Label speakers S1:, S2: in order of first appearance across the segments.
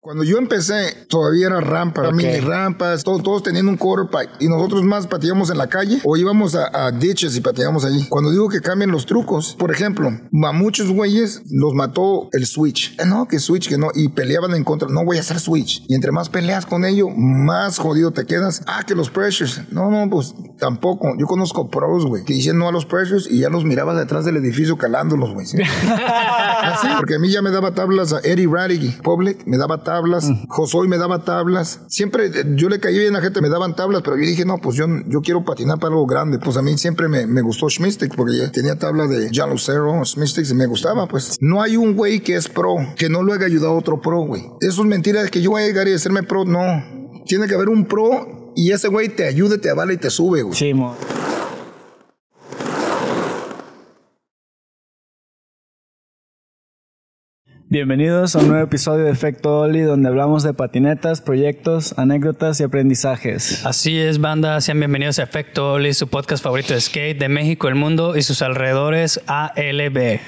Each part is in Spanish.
S1: Cuando yo empecé, todavía era rampa, mini rampas, todos, todos teniendo un quarterpipe. Y nosotros más pateábamos en la calle o íbamos a, a ditches y pateábamos allí. Cuando digo que cambian los trucos, por ejemplo, a muchos güeyes los mató el switch. Eh, no, que switch, que no. Y peleaban en contra. No voy a hacer switch. Y entre más peleas con ello, más jodido te quedas. Ah, que los pressures. No, no, pues tampoco. Yo conozco pros, güey, que dicen no a los pressures y ya los miraba detrás del edificio calándolos, güey. ¿sí? Así, porque a mí ya me daba tablas a Eddie Radigy, Public, me daba tablas, Josoy me daba tablas. Siempre eh, yo le caí bien a la gente, me daban tablas, pero yo dije, no, pues yo, yo quiero patinar para algo grande. Pues a mí siempre me, me gustó Schmistic, porque tenía tabla de John Lucero, Schmistic, y me gustaba, pues. No hay un güey que es pro, que no lo haya ayudado a otro pro, güey. Eso es mentira de que yo voy a llegar y hacerme pro, no. Tiene que haber un pro y ese güey te ayude, te avala y te sube, güey.
S2: Sí, mo. Bienvenidos a un nuevo episodio de Efecto Oli, donde hablamos de patinetas, proyectos, anécdotas y aprendizajes.
S3: Así es, banda. Sean bienvenidos a Efecto Oli, su podcast favorito de skate de México, el mundo y sus alrededores ALB.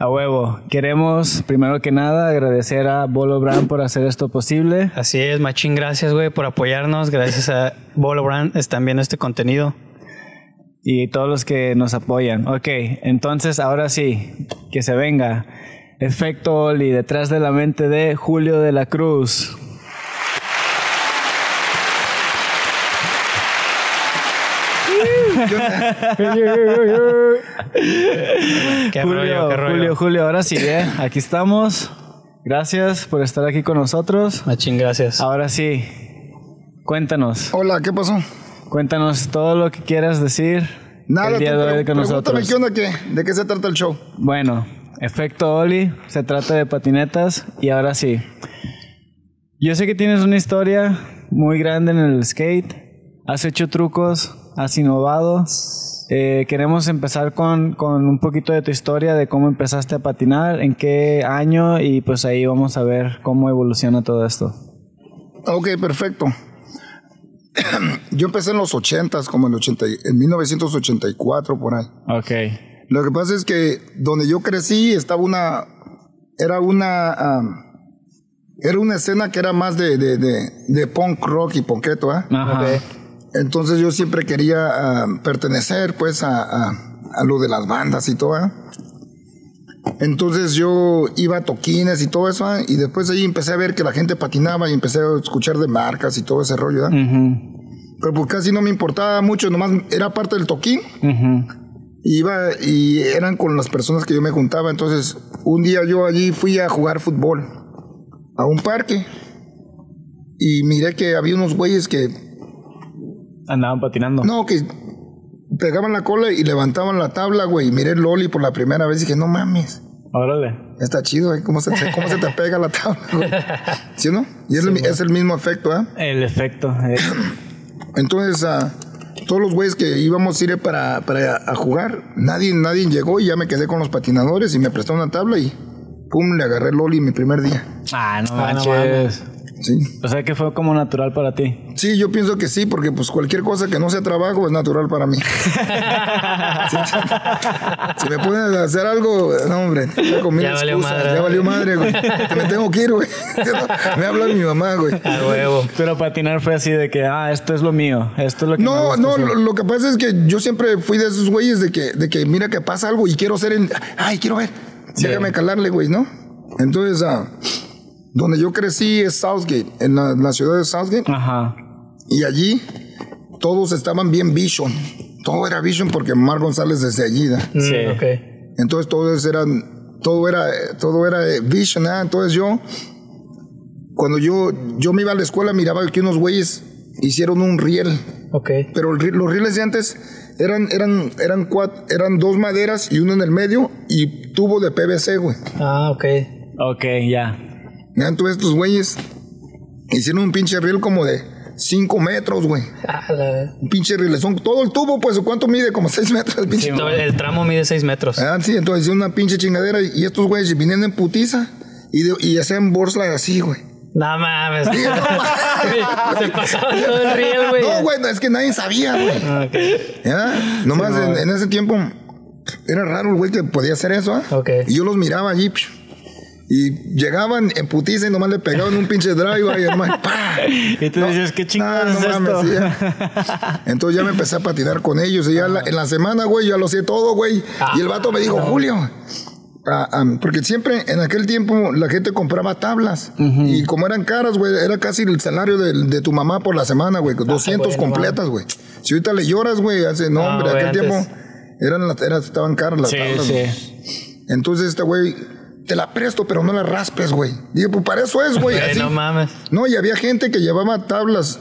S2: A huevo. Queremos, primero que nada, agradecer a Bolo Brand por hacer esto posible.
S3: Así es, machín, gracias, güey, por apoyarnos. Gracias a Bolo Brand están viendo este contenido.
S2: y todos los que nos apoyan. Ok, entonces ahora sí, que se venga. Efecto Oli, detrás de la mente de Julio de la Cruz.
S3: Qué
S2: Julio,
S3: rollo, qué rollo.
S2: Julio, Julio, ahora sí, ¿eh? Aquí estamos. Gracias por estar aquí con nosotros.
S3: Machín, gracias.
S2: Ahora sí, cuéntanos.
S1: Hola, ¿qué pasó?
S2: Cuéntanos todo lo que quieras decir
S1: Nada,
S2: el día
S1: tú
S2: de hoy con nosotros.
S1: qué onda, qué, de qué se trata el show.
S2: Bueno, efecto Oli, se trata de patinetas y ahora sí. Yo sé que tienes una historia muy grande en el skate, has hecho trucos, has innovado. Eh, queremos empezar con, con un poquito de tu historia, de cómo empezaste a patinar, en qué año y pues ahí vamos a ver cómo evoluciona todo esto.
S1: Ok, perfecto. Yo empecé en los 80s, como en, 80, y- en 1984, por ahí.
S2: Ok.
S1: Lo que pasa es que donde yo crecí estaba una. Era una. era una escena que era más de, de, de, de punk rock y ponqueto, ¿ah?
S2: Ajá.
S1: Entonces yo siempre quería pertenecer, pues, a, a, a lo de las bandas y todo, ¿ah? Entonces yo iba a toquines y todo eso, ¿ah? y después ahí empecé a ver que la gente patinaba y empecé a escuchar de marcas y todo ese rollo, ¿ah?
S2: Ujú,
S1: Pero pues casi no me importaba mucho, nomás era parte del toquín.
S2: ujú.
S1: Iba y eran con las personas que yo me juntaba. Entonces, un día yo allí fui a jugar fútbol a un parque y miré que había unos güeyes que,
S2: Andaban patinando.
S1: no, que pegaban la cola y levantaban la tabla, güey. Y miré el Loli por la primera vez y dije, no mames,
S2: Órale.
S1: está chido, ¿eh? ¿Cómo se, te- cómo se te pega la tabla, güey? ¿Sí o no? Y es, el, es el mismo efecto, ¿ah?
S2: El efecto. eh.
S1: Entonces, ah, todos los güeyes que íbamos a ir para, para a jugar, nadie, nadie llegó y ya me quedé con los patinadores y me prestó una tabla y pum, le agarré el Loli mi primer día.
S2: Ah, no
S3: Ah, no
S2: manches.
S1: Sí.
S2: o sea que fue como natural para ti.
S1: Sí, yo pienso que sí, porque pues cualquier cosa que no sea trabajo es natural para mí. Sí. Si me pueden hacer algo, no hombre, ya con mil
S3: Ya valió madre.
S1: ya valió madre, güey. Que me tengo que ir, güey. Me habla mi mamá, güey.
S3: A huevo.
S2: Pero patinar fue así de que, ah, esto es lo mío, esto es lo que me
S1: No,
S2: gusta
S1: no, lo, lo que pasa es que yo siempre fui de esos güeyes de que, de que mira que pasa algo y quiero ser en. Ay, quiero ver. Déjame calarle, güey, ¿no? Entonces, ah, donde yo crecí es Southgate, en la, la ciudad de Southgate,
S2: Ajá.
S1: y allí todos estaban bien Vision. Todo era Vision porque Mar González desde allí.
S3: Mm,
S2: Sí.
S3: ok.
S1: Entonces todos eran, todo era, todo era eh, Vision, ¿ah? Entonces yo, cuando yo, yo me iba a la escuela, miraba que unos güeyes hicieron un riel.
S3: Ok.
S1: Pero el los rieles de antes eran, eran, eran, cuat- eran dos maderas y uno en el medio y tubo de PVC, güey.
S3: Ah, ok.
S2: Ok, ya.
S1: Ya, Entonces estos güeyes hicieron un pinche riel como de 5 metros, güey.
S3: Ah, la-
S1: Un pinche riel. Son todo el tubo, pues, ¿cuánto mide? Como 6 metros el pinche.
S3: Todo El tramo mide 6 metros.
S1: Ah, sí, entonces hicieron una pinche chingadera y estos güeyes vinieron en putiza y, de- y hacían borsa así, güey.
S3: No mames.
S1: Sí, no,
S3: Se pasaban todo el riel, güey.
S1: No, güey, no, es que nadie sabía, güey.
S3: Ah, ok.
S1: ¿Ya? Nomás en, en ese tiempo era raro el güey que podía hacer eso, ¿ah?
S3: Ok.
S1: Y yo los miraba allí. psh, Y llegaban en putiza y nomás le pegaban un pinche drive y nomás ¡pah!
S2: Y tú dices, ¿qué chingados
S1: no
S2: es esto?
S1: Entonces ya me empecé a patinar con ellos. Y ya la- en la semana, güey, ya lo sé todo, güey. y el vato me dijo, Julio. ah, ah, porque siempre en aquel tiempo la gente compraba tablas. Y como eran caras, güey, era casi el salario de, de tu mamá por la semana, güey. 200
S3: güey, no
S1: completas, güey. Si ahorita le lloras, güey, hace no,
S3: Ah,
S1: hombre, aquel
S3: antes.
S1: tiempo eran, las- eran- estaban caras las
S2: Sí,
S1: tablas.
S2: sí.
S1: Entonces este güey, te la presto, pero no la raspes, güey. Dije, pues para eso es, güey. Así.
S3: no mames.
S1: No, y había gente que llevaba tablas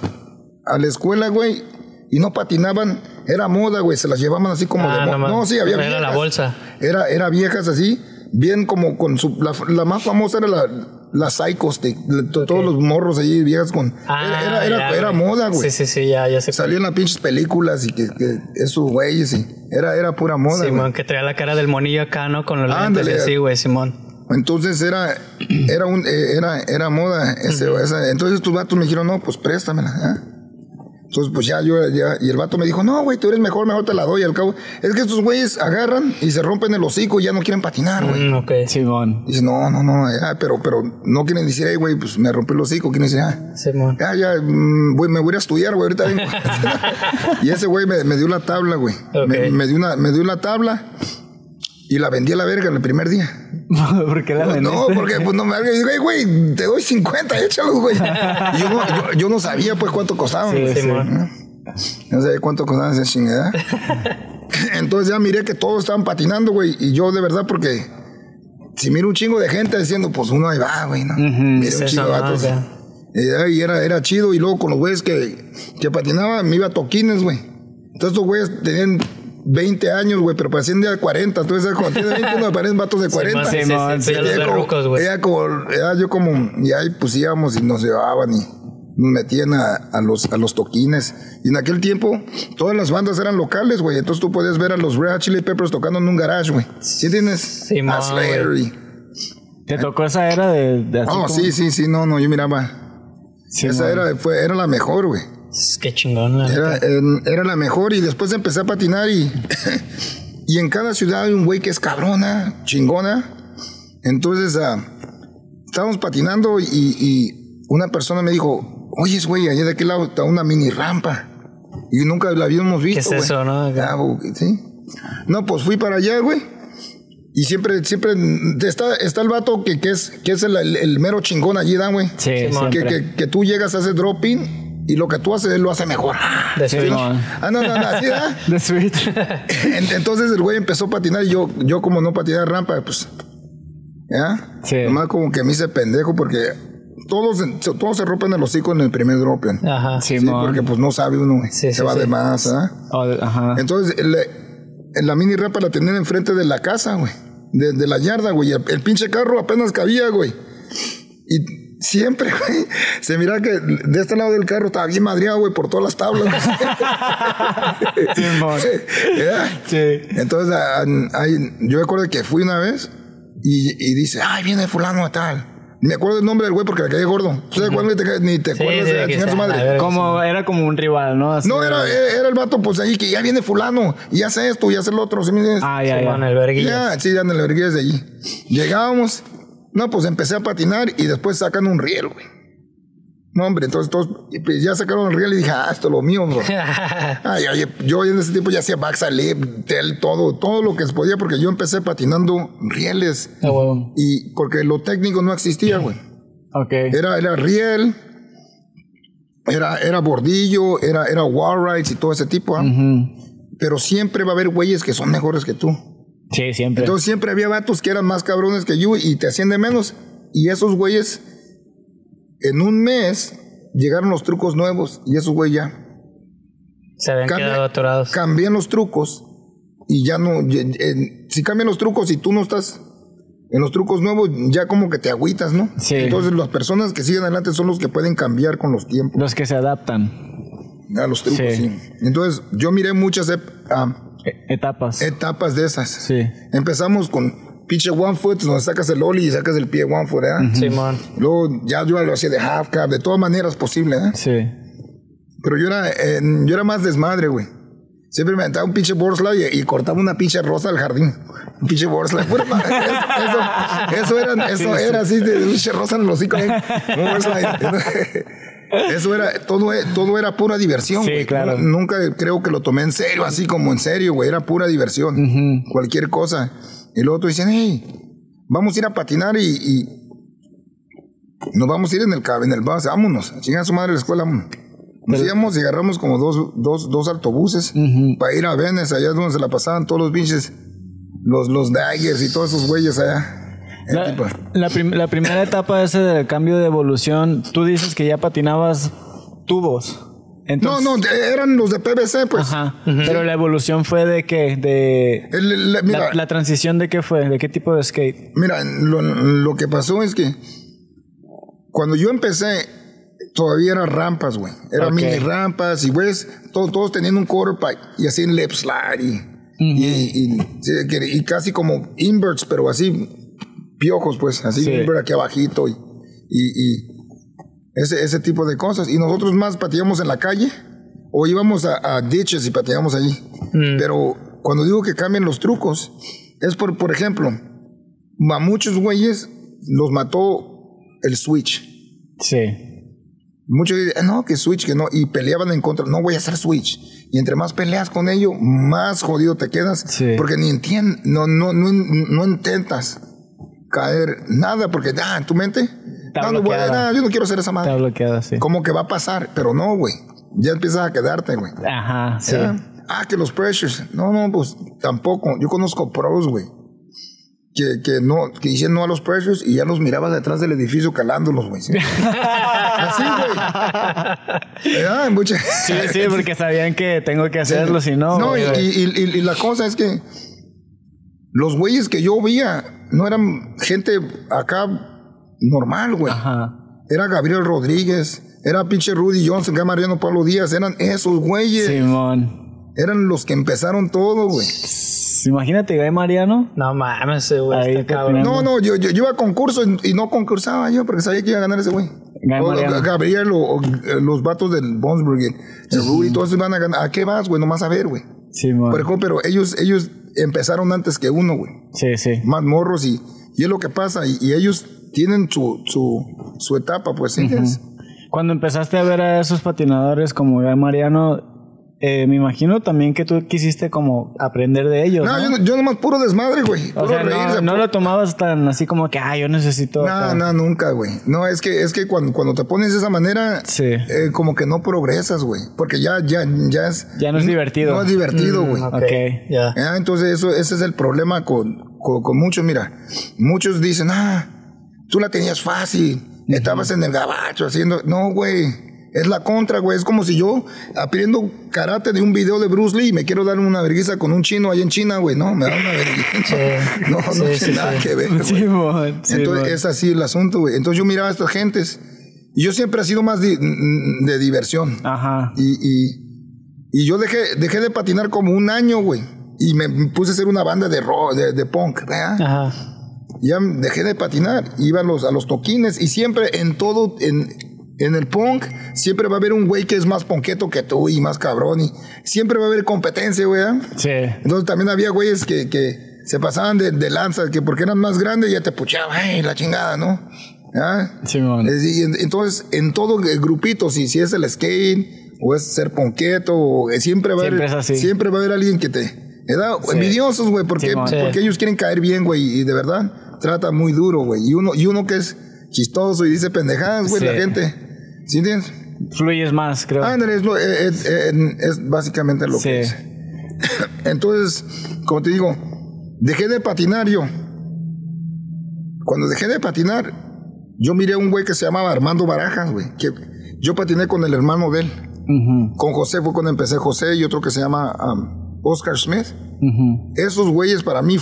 S1: a la escuela, güey, y no patinaban. Era moda, güey, se las llevaban así como
S3: Ah,
S1: de moda. No, sí, había
S3: Era
S1: viejas.
S3: la bolsa.
S1: Era, era viejas así, bien como con su... La, la más famosa era la, la Psycho Stick, la- to- todos los morros ahí, viejas con...
S3: Ah,
S1: era era,
S3: ya,
S1: moda, güey.
S3: Sí, sí, sí, ya, ya sé.
S1: Salían las pinches películas y que, que esos güeyes y... Era, era pura moda.
S3: Simón, que traía la cara del monillo acá, ¿no? Con los
S1: Ándale.
S3: lentes así, güey, Simón.
S1: Entonces era, era un, eh, era, era moda. ese- esa- entonces estos vatos me dijeron, no, pues préstamela. ¿eh? Entonces, pues ya yo, ya, y el vato me dijo, no, güey, tú eres mejor, mejor te la doy. Al cabo, es que estos güeyes agarran y se rompen el hocico y ya no quieren patinar, güey.
S3: Mm, ok.
S2: Simón.
S1: Dice, no, no, no, ya, pero, pero no quieren decir, hey, güey, pues me rompí el hocico. Quieren decir, ah,
S3: Simón.
S1: ya, ya, mm, güey, me voy a estudiar, güey, ahorita vengo. y ese güey me, me dio la tabla, güey.
S3: Ok.
S1: Me, me dio una, me dio la tabla y la vendí a la verga en el primer día.
S2: ¿Por qué la vendiste?
S1: no, porque pues no me digo, "Ey, güey, te doy 50, échalos, güey. Y yo, no, yo, yo no sabía pues cuánto costaban.
S2: Sí,
S1: güey.
S2: sí.
S3: Simón.
S1: No sabía cuánto costaban esa chingada. Entonces ya miré que todos estaban patinando, güey. Y yo de verdad, porque si miro un chingo de gente diciendo, pues uno ahí va, güey, ¿no? Miré un chingo de vatos.
S3: ¿no?
S1: Y, era, era chido. Y luego con los güeyes que, que patinaban, me iba a toquines, güey. Entonces estos güeyes tenían 20 años, güey, pero parecían de 40. Entonces, cuando tienen 20, uno parecen vatos de 40.
S3: Sí, sí, sí, sí,
S1: como-
S3: rucos, güey.
S1: ella como, ella yo como, y ahí pues íbamos y nos llevaban y nos metían a, a los, a los toquines. Y en aquel tiempo, todas las bandas eran locales, güey. Entonces tú podías ver a los Red Hot Chili Peppers tocando en un garage, güey. ¿Sí tienes?
S3: Simón,
S1: a Slayer y-
S2: ¿Te tocó esa era de, de así como-
S1: sí, sí, sí, no, no, yo miraba.
S2: Simón.
S1: Esa era, fue, era la mejor, güey.
S3: Qué chingón.
S1: Era, era la mejor y después empecé a patinar y, y en cada ciudad hay un güey que es cabrona, chingona. Entonces ah, estábamos patinando y, y una persona me dijo, oye, güey, allá de aquel lado está una mini rampa. Y nunca la habíamos visto.
S3: es
S1: güey.
S3: eso, no?
S1: Ah, sí. No, pues fui para allá, güey. Y siempre, siempre está, está el vato que, que es, que es el, mero chingón allí, ¿da, güey?
S2: Sí,
S1: que, que, que tú llegas a hacer drop-in y lo que tú haces, él lo hace mejor.
S3: De
S2: Sí,
S3: Switch.
S1: Ah, no, no, no, así, ¿verdad?
S2: The Switch.
S1: En- Entonces el güey empezó a patinar y yo, yo como no patiné rampa, pues, ¿ya?
S2: Sí.
S1: Nomás como que me hice pendejo porque todos, se- todos se rompen el hocico en el primer drop.
S3: Ajá.
S1: Sí,
S2: Simón.
S1: porque pues no sabe uno, güey.
S3: Sí,
S1: se
S3: sí,
S1: va
S3: sí.
S1: de más, ¿ah?
S2: Oh, de- ajá.
S1: Entonces, la mini rampa la tenían enfrente de la casa, güey. De, de la yarda, güey. El, el pinche carro apenas cabía, güey. Y siempre, güey, se mira que de este lado del carro estaba bien madreado, güey, por todas las tablas. ¿Ya?
S2: Sí.
S1: Entonces, ah, ahí- yo recuerdo que fui una vez y, y dice, ay, viene fulano de tal. Me acuerdo el nombre del güey porque me caí gordo. Ni te, ni te
S3: Sí,
S1: acuerdas
S3: sí,
S1: de
S3: que
S1: chingar su madre.
S3: a ver.
S2: Como, era como un rival, ¿no? Así
S1: No, era, era el vato, pues ahí que ya viene fulano y hace esto y hace lo otro. ¿sí me entiendes?
S2: Ah, ya, ya.
S3: el verguillas.
S1: Ya, sí, ya en el verguillas de allí. Llegábamos, no, pues empecé a patinar y después sacan un riel, güey. No, hombre, entonces todos, pues ya sacaron el riel y dije, ah, esto es lo mío, bro. Ay, oye, yo en ese tiempo ya hacía backslip, tel, todo, todo lo que se podía, porque yo empecé patinando rieles.
S3: Ah, huevo.
S1: Y porque lo técnico no existía, güey.
S2: Ok.
S1: Era, era riel, era, era bordillo, era, era wall rides y todo ese tipo, ¿ah?
S2: Ujú.
S1: Pero siempre va a haber güeyes que son mejores que tú.
S2: Sí, siempre.
S1: Entonces siempre había vatos que eran más cabrones que yo y te hacían de menos. Y esos güeyes, en un mes, llegaron los trucos nuevos y esos güeyes ya
S3: Se habían
S1: Cambia-
S3: quedado atorados.
S1: cambian los trucos y ya no. si cambian los trucos y tú no estás en los trucos nuevos, ya como que te agüitas, ¿no?
S2: Sí.
S1: Entonces las personas que siguen adelante son los que pueden cambiar con los tiempos
S2: Los que se adaptan.
S1: a los trucos.
S2: Sí.
S1: sí. Entonces yo miré muchas
S2: E- etapas.
S1: etapas de esas.
S2: sí.
S1: Empezamos con pinche one foot, donde sacas el ollie y sacas el pie one foot, ¿eh?
S3: Simón.
S1: Luego ya yo lo hacía de half cab, de todas maneras posible, ¿eh?
S2: Sí.
S1: Pero yo era, eh, yo era más desmadre, güey. Siempre me aventaba un pinche borsla y, y cortaba una pinche rosa del jardín. Un pinche borsla. Pura ma- Eso, eso era, eso era así de un pinche rosa en el hocico. ¿eh? Un borsla. Eso era, todo, todo era pura diversión.
S2: Sí, claro.
S1: Nunca creo que lo tomé en serio, así como en serio, güey. Era pura diversión. Cualquier cosa. Y luego tú dicen, hey, vamos a ir a patinar y, y nos vamos a ir en el en el bus, vámonos, a chingar a su madre a la escuela, vámonos. Nos íbamos y agarramos como dos, dos, dos autobuses para ir a Venice, allá es donde se la pasaban todos los pinches, los, los daggers y todos esos güeyes allá.
S2: La,
S1: tipo,
S2: la prim- la primera etapa ese del cambio de evolución, tú dices que ya patinabas tubos.
S1: no,
S2: Entonces,
S1: no, eran los de PVC, pues.
S2: Ajá. Pero la evolución fue de qué? De.
S1: El- la- mira,
S2: la, la transición de qué fue? ¿De qué tipo de skate?
S1: Mira, lo, lo que pasó es que cuando yo empecé, todavía eran rampas, güey. Eran mini rampas y, güeyes, todos, todos tenían un quarterpipe y hacían lip slide y, y, y- sí, que- y casi como inverts, pero así piojos, pues, así
S2: Sí.
S1: aquí abajito y, y, y ese, ese tipo de cosas. Y nosotros más pateábamos en la calle o íbamos a, a ditches y pateábamos allí. Pero cuando digo que cambian los trucos, es por, por ejemplo, a muchos güeyes los mató el Switch.
S2: Sí.
S1: Muchos dicen, no, que Switch, que no, y peleaban en contra, no voy a hacer Switch. Y entre más peleas con ello, más jodido te quedas,
S2: Sí.
S1: porque ni entiendes, no, no, no, no intentas caer nada, porque ah, en tu mente,
S2: Está
S1: no, no voy a- yo no quiero hacer esa
S2: Está
S1: madre.
S2: bloqueada, sí.
S1: Como que va a pasar, pero no, güey. Ya empiezas a quedarte, güey.
S2: Ajá, sí.
S1: ¿Ya? Ah, que los pressures. No, no, pues tampoco. Yo conozco pros, güey. Que, que no, que dicen no a los pressures y ya los miraba detrás del edificio calándolos, güey. ¿sí? Así, güey. Ah, mucha-
S2: Sí, sí, porque sabían que tengo que hacerlo, si no.
S1: No, y, y- y- y la cosa es que los güeyes que yo veía no eran gente acá normal, güey.
S2: Ajá.
S1: Era Gabriel Rodríguez, era pinche Rudy Johnson, era Mariano Pablo Díaz, eran esos güeyes.
S2: Simón.
S1: Eran los que empezaron todo, güey.
S2: Imagínate, Guy Mariano.
S3: No mames, ese güey.
S1: No, no, yo, yo, yo iba a concurso y, no concursaba yo porque sabía que iba a ganar ese güey. O. Gabriel o, o, los vatos del Bonsberg, el Rudy, todos van a ganar. ¿A qué vas, güey? Nomás a ver, güey.
S2: Simón.
S1: Pero, pero ellos, ellos empezaron antes que uno, güey.
S2: Sí, sí.
S1: Más morros y, y es lo que pasa. Y, y ellos tienen su, su, su etapa, pues, ¿sí?
S2: Cuando empezaste a ver a esos patinadores como Guy Mariano, eh, me imagino también que tú quisiste como aprender de ellos.
S1: No,
S2: No,
S1: yo, no- yo nomás puro desmadre, güey.
S2: o
S1: Puro
S2: sea, no,
S1: reírse.
S2: no
S1: puro-
S2: lo tomabas tan así como que, ah, yo necesito.
S1: No,
S2: acá".
S1: no, nunca, güey. No, es que, es que cuando, cuando te pones de esa manera,
S2: Sí.
S1: eh, como que no progresas, güey. Porque ya, ya, ya es.
S2: Ya no es divertido.
S1: No es divertido, güey.
S3: Ok,
S2: Ok.
S3: Ya.
S1: Ah, entonces eso, ese es el problema con, con, con muchos. Mira, muchos dicen, ah, tú la tenías fácil, estabas en el gabacho haciendo. No, güey. Es la contra, güey. Es como si yo aprendo karate de un video de Bruce Lee y me quiero dar una vergüenza con un chino allá en China, güey. No, me da una vergüenza. No, no
S3: Sí,
S1: tiene
S3: sí,
S1: nada
S3: sí.
S1: que ver. güey. Entonces es así el asunto, güey. Entonces yo miraba a estas gentes y yo siempre he sido más de diversión.
S2: Ajá.
S1: Y, y, y yo dejé, dejé de patinar como un año, güey. Y me puse a hacer una banda de, ro- de, de punk, ¿verdad?
S3: Ajá.
S1: Ya dejé de patinar. Iba a los, a los toquines y siempre en todo, en, en el punk, siempre va a haber un güey que es más ponqueto que tú y más cabrón. Y siempre va a haber competencia, güey. ¿ah?
S2: Sí.
S1: Entonces también había güeyes que, que se pasaban de, de lanza, que porque eran más grandes ya te puchaban, ay, la chingada, ¿no? ¿Ah? En- entonces, en todo el grupito, si, si es el skate, o es ser ponqueto, o eh, siempre va a haber, siempre va a haber alguien que te... ¿verdad? Envidiosos, güey, porque.
S3: Sí.
S1: porque ellos quieren caer bien, güey, y de verdad trata muy duro, güey. Y uno, y uno que es chistoso y dice pendejadas, güey,
S2: Sí.
S1: la gente. ¿Sí entiendes?
S2: Fluyes más, creo.
S1: Ándale, es, es- es- es básicamente lo
S2: Sí.
S1: que es. Entonces, como te digo, dejé de patinar yo. Cuando dejé de patinar, yo miré a un güey que se llamaba Armando Barajas, güey. Que yo patiné con el hermano de él. Con José fue cuando empecé José y otro que se llama um, Oscar Smith.
S2: ujú.
S1: Esos güeyes para mí,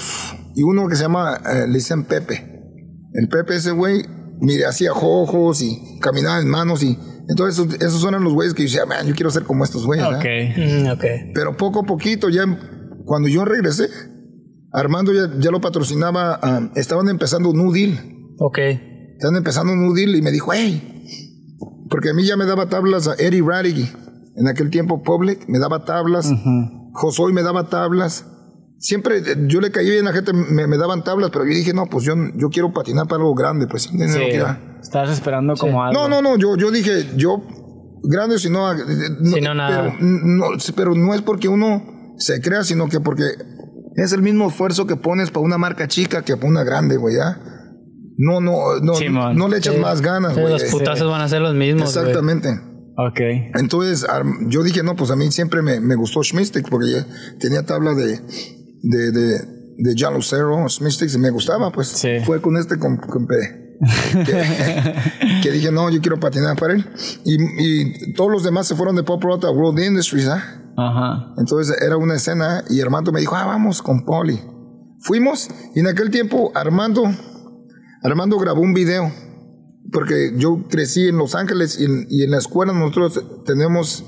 S1: y uno que se llama, eh, le dicen Pepe. El Pepe, ese güey, mire, hacía ojos y caminaba en manos y... Entonces, esos, esos eran los güeyes que yo decía, man, yo quiero ser como estos güeyes. ¿verdad?"
S2: Ok.
S3: Mm, ok.
S1: Pero poco a poquito, ya cuando yo regresé, Armando ya, ya lo patrocinaba, ah, estaban empezando New Deal.
S3: Ok.
S1: Estaban empezando New Deal y me dijo, hey, porque a mí ya me daba tablas a Eddie Rattigy. En aquel tiempo, Public, me daba tablas Josué me daba tablas. Siempre eh, yo le caí bien a la gente, me, me daban tablas, pero yo dije, no, pues yo, yo quiero patinar para algo grande, pues. No
S2: Estabas esperando como algo.
S1: No, no, no, yo, yo dije, yo, grande si no, eh,
S3: Si no, nada.
S1: Pero no, pero no es porque uno se crea, sino que porque es el mismo esfuerzo que pones para una marca chica que para una grande, güey, ¿ya? No, no, no,
S2: Simón.
S1: no le echas más ganas,
S3: Sí,
S1: güey.
S3: los putazos van a ser los mismos. güey.
S1: Exactamente.
S2: Ok.
S1: Entonces, yo dije, no, pues a mí siempre me, me gustó Schmistic porque tenía tabla de, de, de, de John Lucero, Schmistic, y me gustaba, pues.
S2: Sí.
S1: Fue con este con, que, que dije, no, yo quiero patinar para él. Y, y todos los demás se fueron de Pop Rock a World Industries, ¿ah?
S2: Ajá.
S1: Entonces era una escena y Armando me dijo, ah, vamos con Poli. Fuimos y en aquel tiempo Armando, Armando grabó un video porque yo crecí en Los Ángeles y en, y en la escuela nosotros tenemos,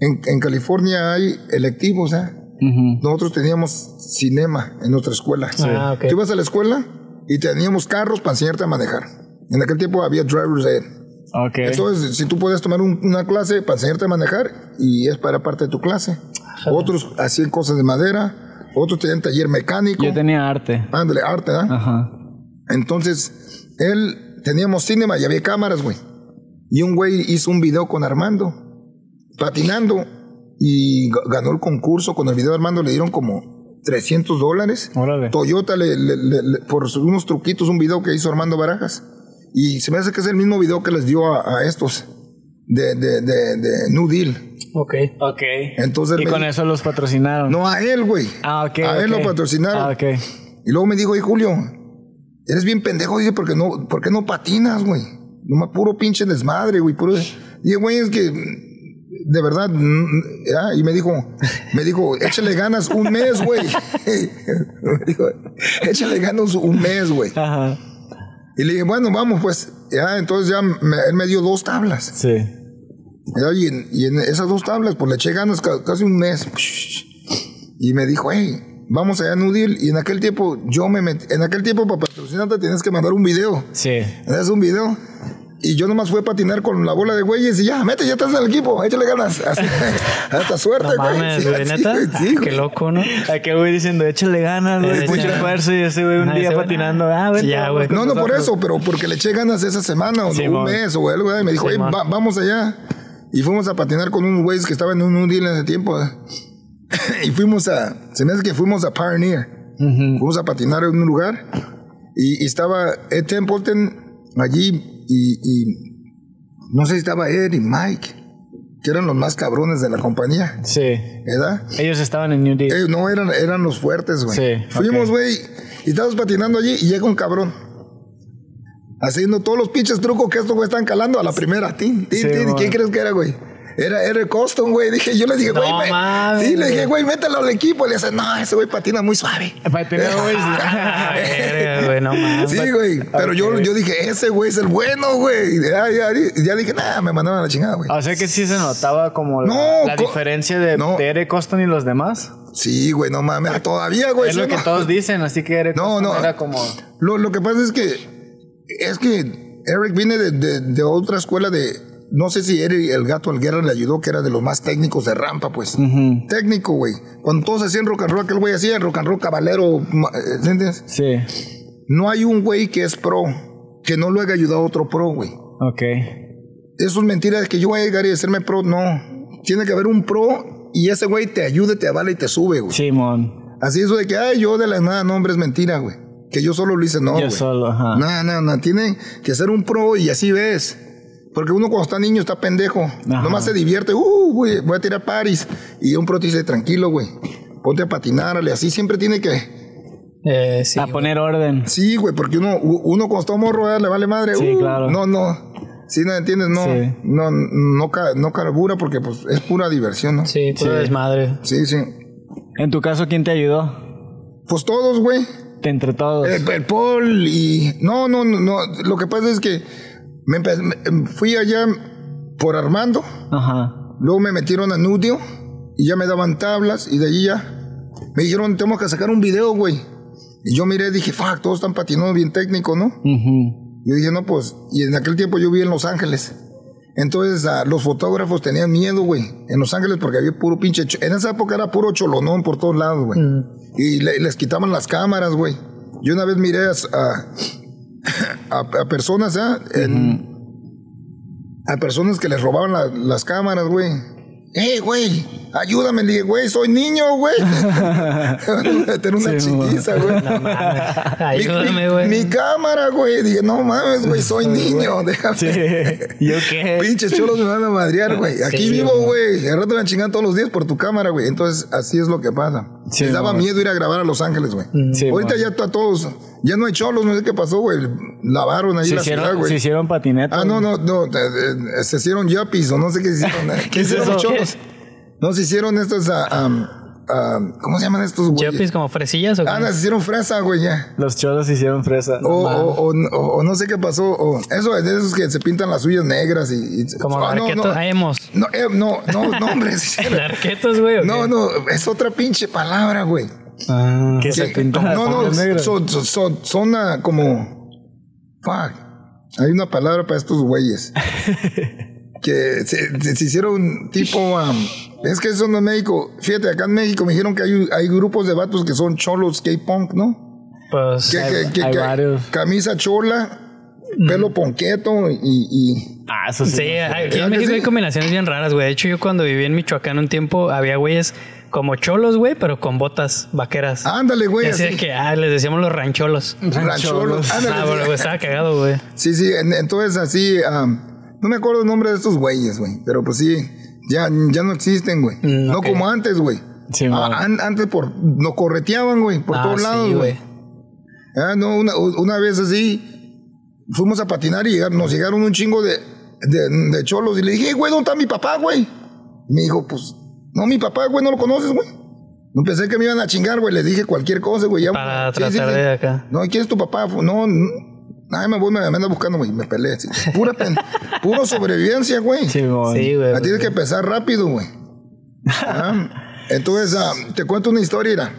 S1: en, en California hay electivos, ¿ah? Nosotros teníamos cinema en nuestra escuela.
S3: Ah, ok.
S1: Tú ibas a la escuela y teníamos carros para enseñarte a manejar. En aquel tiempo había driver's ed.
S2: Ok.
S1: Entonces, si tú puedes tomar un- una clase para enseñarte a manejar y es para parte de tu clase. Otros hacían cosas de madera, otros tenían taller mecánico.
S2: Yo tenía arte.
S1: Ándale, arte, ¿ah?
S2: Ajá.
S1: Entonces, él teníamos cinema y había cámaras, güey. Y un güey hizo un video con Armando, patinando, y ga- ganó el concurso. Con el video de Armando le dieron como 300 dólares.
S2: Órale.
S1: Toyota le, le- le- le- por unos truquitos, un video que hizo Armando Barajas. Y se me hace que es el mismo video que les dio a, a estos de, de, de, de New Deal.
S3: Ok.
S2: Ok.
S1: Entonces
S2: y
S1: me
S2: con eso los patrocinaron.
S1: No, a él, güey.
S2: Ah, ok.
S1: A él lo patrocinaron.
S2: Ah, ok.
S1: Y luego me dijo, oye, Julio, eres bien pendejo, dice, porque no, ¿por qué no patinas, güey? Nomás puro pinche desmadre, güey. Puro... Dije, güey, es que, de verdad, ya, y me dijo, me dijo, échale ganas un mes, güey. me dijo, échale ganas un mes, güey.
S2: Ajá.
S1: Y le dije, bueno, vamos, pues, ya, entonces ya me- él me dio dos tablas.
S2: Sí.
S1: Y en, y en esas dos tablas, pues le eché ganas ca- casi un mes. Y me dijo, hey, vamos allá a Nudil. Y en aquel tiempo, yo me metí, en aquel tiempo para patrocinarte tienes que mandar un video.
S2: Sí.
S1: Es un video. Y yo nomás fui a patinar con la bola de güeyes y ya, mete, ya estás en el equipo, échale ganas. Así, hasta suerte,
S3: No
S1: güey.
S3: mames,
S1: Sí,
S3: güey, neta.
S1: güey, sí, güey.
S3: Qué loco, ¿no?
S2: Aquel güey diciendo, échale ganas, güey.
S3: Eh,
S2: Mucho
S3: sí.
S2: esfuerzo y ese güey un
S3: Ah,
S2: día
S3: güey,
S2: patinando.
S3: ah,
S2: Ah, vente,
S3: ya, güey.
S1: No, no por eso, pero porque le eché ganas esa semana o
S2: Sí,
S1: un mes o algo. ¿eh? Me dijo,
S3: Sí,
S1: "Ey,
S3: mon.
S1: va- vamos allá. Y fuimos a patinar con unos güeyes que estaban en un deal en ese tiempo. ¿eh? y fuimos a, se me hace que fuimos a Pioneer. Fuimos a patinar en un lugar y, y estaba Ed Templeton allí y, y no sé si estaba Ed y Mike, que eran los más cabrones de la compañía,
S2: Sí.
S1: ¿verdad?
S2: Ellos estaban en New Deal.
S1: Eh, no, eran, eran los fuertes, güey.
S2: Sí,
S1: Fuimos, güey, y estábamos patinando allí y llega un cabrón. Haciendo todos los pinches trucos que estos güey están calando a la primera. Tin, tin,
S2: Sí,
S1: tin. ¿Quién crees que era, güey? Era, el Coston, güey. Dije, yo le dije,
S3: No
S1: güey, me-
S3: mames,
S1: Sí, le dije,
S3: güey.
S1: mételo al equipo. Le dice, no, ese güey patina muy suave.
S3: Ah, verga, güey, no mames.
S1: Sí, güey. Pero yo, yo dije, ese güey es el bueno, güey. Ya, ya, ya dije, nada, me mandaron a la chingada, güey.
S2: O sea que sí se notaba como la,
S1: No,
S2: diferencia de,
S1: no.
S2: de Eric Coston y los demás.
S1: Sí, güey, no mames. Todavía, güey.
S2: es
S1: ¿sí
S2: lo que
S1: no?
S2: todos dicen, así que Eric
S1: No, no.
S2: era como...
S1: Lo, lo que pasa es que es que Eric viene de, de- de otra escuela de no sé si el gato Alguera le ayudó que era de los más técnicos de rampa pues técnico güey cuando todos hacían rock and roll aquel güey hacía rock and roll caballero eh, ¿entiendes?
S2: Sí.
S1: no hay un güey que es pro que no lo haya ayudado a otro pro güey
S2: Ok.
S1: eso es mentira de que yo voy a llegar y hacerme pro no tiene que haber un pro y ese güey te ayude te avala y te sube güey
S2: Simón.
S1: así eso de que ay yo de la nada no hombre es mentira güey que yo solo lo hice no
S2: Yo
S1: güey
S2: solo, ajá.
S1: no, no, no, tiene que ser un pro y así ves. Porque uno cuando está niño está pendejo.
S2: Ajá.
S1: Nomás se divierte. Uh, güey, voy a tirar paris. Y un pro te dice, tranquilo, güey. Ponte a patinarle. Así siempre tiene que...
S3: Eh, sí,
S2: a
S3: güey.
S2: poner orden.
S1: Sí, güey, porque uno, uno cuando está morro eh, le vale madre.
S2: Sí,
S1: Uh,
S2: claro.
S1: No, no. Sí, no entiendes, no.
S2: Sí.
S1: No, no, no carbura porque pues es pura diversión, ¿no?
S3: Sí, puro desmadre.
S1: Sí, sí.
S2: En tu caso, ¿quién te ayudó?
S1: Pues todos, güey.
S2: Entre todos.
S1: El, el Paul y... No, no, no, no. Lo que pasa es que me me- fui allá por Armando.
S2: Ajá.
S1: Luego me metieron a Nudio y ya me daban tablas y de allí ya me dijeron, tenemos que sacar un video, güey. Y yo miré, dije, fuck, todos están patinando bien técnico, ¿no?
S2: Ujú.
S1: Yo dije, no, pues, y en aquel tiempo yo viví en Los Ángeles. Entonces a los fotógrafos tenían miedo, güey, en Los Ángeles porque había puro pinche... En esa época era puro cholonón por todos lados, güey. Y le- les quitaban las cámaras, güey. Yo una vez miré a, a, a- a personas, ¿ah? En- a personas que les robaban la- las cámaras, güey. ¡Eh, güey! Ayúdame, le dije, güey, soy niño, güey. Tener una
S2: Sí,
S1: chiquiza, güey.
S3: Ayúdame,
S1: Mi-
S3: güey.
S1: Mi, cámara, güey. Dije, no mames, güey, soy niño. Déjame.
S2: Sí. ¿Yo qué?
S1: Pinches cholos me van a madrear, güey. Aquí
S3: Sí,
S1: vivo,
S3: güey.
S1: güey. Al rato me van chingando todos los días por tu cámara, güey. Entonces, así es lo que pasa.
S2: Sí,
S1: Les daba miedo ir a grabar a Los Ángeles, güey.
S2: Sí,
S1: Ahorita
S2: güey.
S1: ya está todos. Ya no hay cholos, no sé qué pasó, güey. Lavaron ahí
S2: Se
S1: la ciudad,
S2: hicieron,
S1: güey.
S2: se hicieron patinetas.
S1: Ah, no, no, no. eh, eh, se hicieron yuppies o no sé qué hicieron. ¿Qué,
S2: ¿Qué es
S1: hicieron los
S2: eso?
S1: cholos? No, se hicieron estos. ah, ah, ¿Cómo se llaman estos, güey?
S3: ¿Chopis como fresillas o qué?
S1: Ah, no, se hicieron fresa, güey, ya.
S2: Los cholos se hicieron fresa.
S1: O, o, o, o- o no sé qué pasó. O eso es de esos que se pintan las uñas negras y. y-
S3: Como
S1: Ah, no,
S3: arquetos.
S1: no,
S3: Ah, hemos.
S1: no, eh, no, no, no, hombre. sí,
S3: ¿Arquetos, güey?
S1: No,
S3: qué?
S1: no, es otra pinche palabra, güey.
S3: Ah,
S2: que se pintan las
S1: No, no,
S2: negras.
S1: son, son, son, son, como. Fuck. Hay una palabra para estos güeyes. que se, se- se hicieron tipo. es que eso no es México. Fíjate, acá en México me dijeron que hay, hay grupos de vatos que son cholos K-punk, ¿no?
S3: Pues.
S1: Que, que- que-
S2: hay
S1: que-
S2: varios.
S1: camisa chola, pelo ponqueto y, y-
S2: Ah, eso sí.
S3: Sí,
S2: no sé.
S3: aquí
S1: ¿Verdad
S3: en México
S1: sí?
S3: hay combinaciones bien raras, güey. De hecho, yo cuando viví en Michoacán un tiempo, había güeyes como cholos, güey, pero con botas vaqueras.
S1: ándale, güey.
S3: así
S1: Así,
S3: de que, ah, les decíamos los rancholos.
S1: rancholos. Ándale,
S3: Ah, güey, estaba cagado, güey.
S1: Sí, sí, en- entonces así, am, no me acuerdo el nombre de estos güeyes, güey, pero pues sí, ya, ya no existen, güey.
S3: Mm,
S1: no como antes, güey.
S2: Sí,
S1: Ah, an- antes por, nos correteaban, güey, por
S3: Ah,
S1: todos
S3: sí,
S1: lados, güey. Ah, no, una, una vez así, fuimos a patinar y nos llegaron un chingo de, de, de cholos y le dije, "Hey, güey, ¿dónde está mi papá, güey? Y me dijo, pues, no, mi papá, güey, no lo conoces, güey. No pensé que me iban a chingar, güey, le dije cualquier cosa, güey. ya-
S3: Para
S1: Sí, sí,
S3: tratar
S1: sí.
S3: de acá.
S1: No, ¿quién es tu papá? No, no. Ay, me voy, me, me anda buscando, güey. Me peleé. Pura pen, puro sobrevivencia, güey.
S2: Sí, mon.
S3: Sí, güey.
S1: La tienes que pensar rápido, güey. Ah, Entonces, ah, te cuento una historia. mira.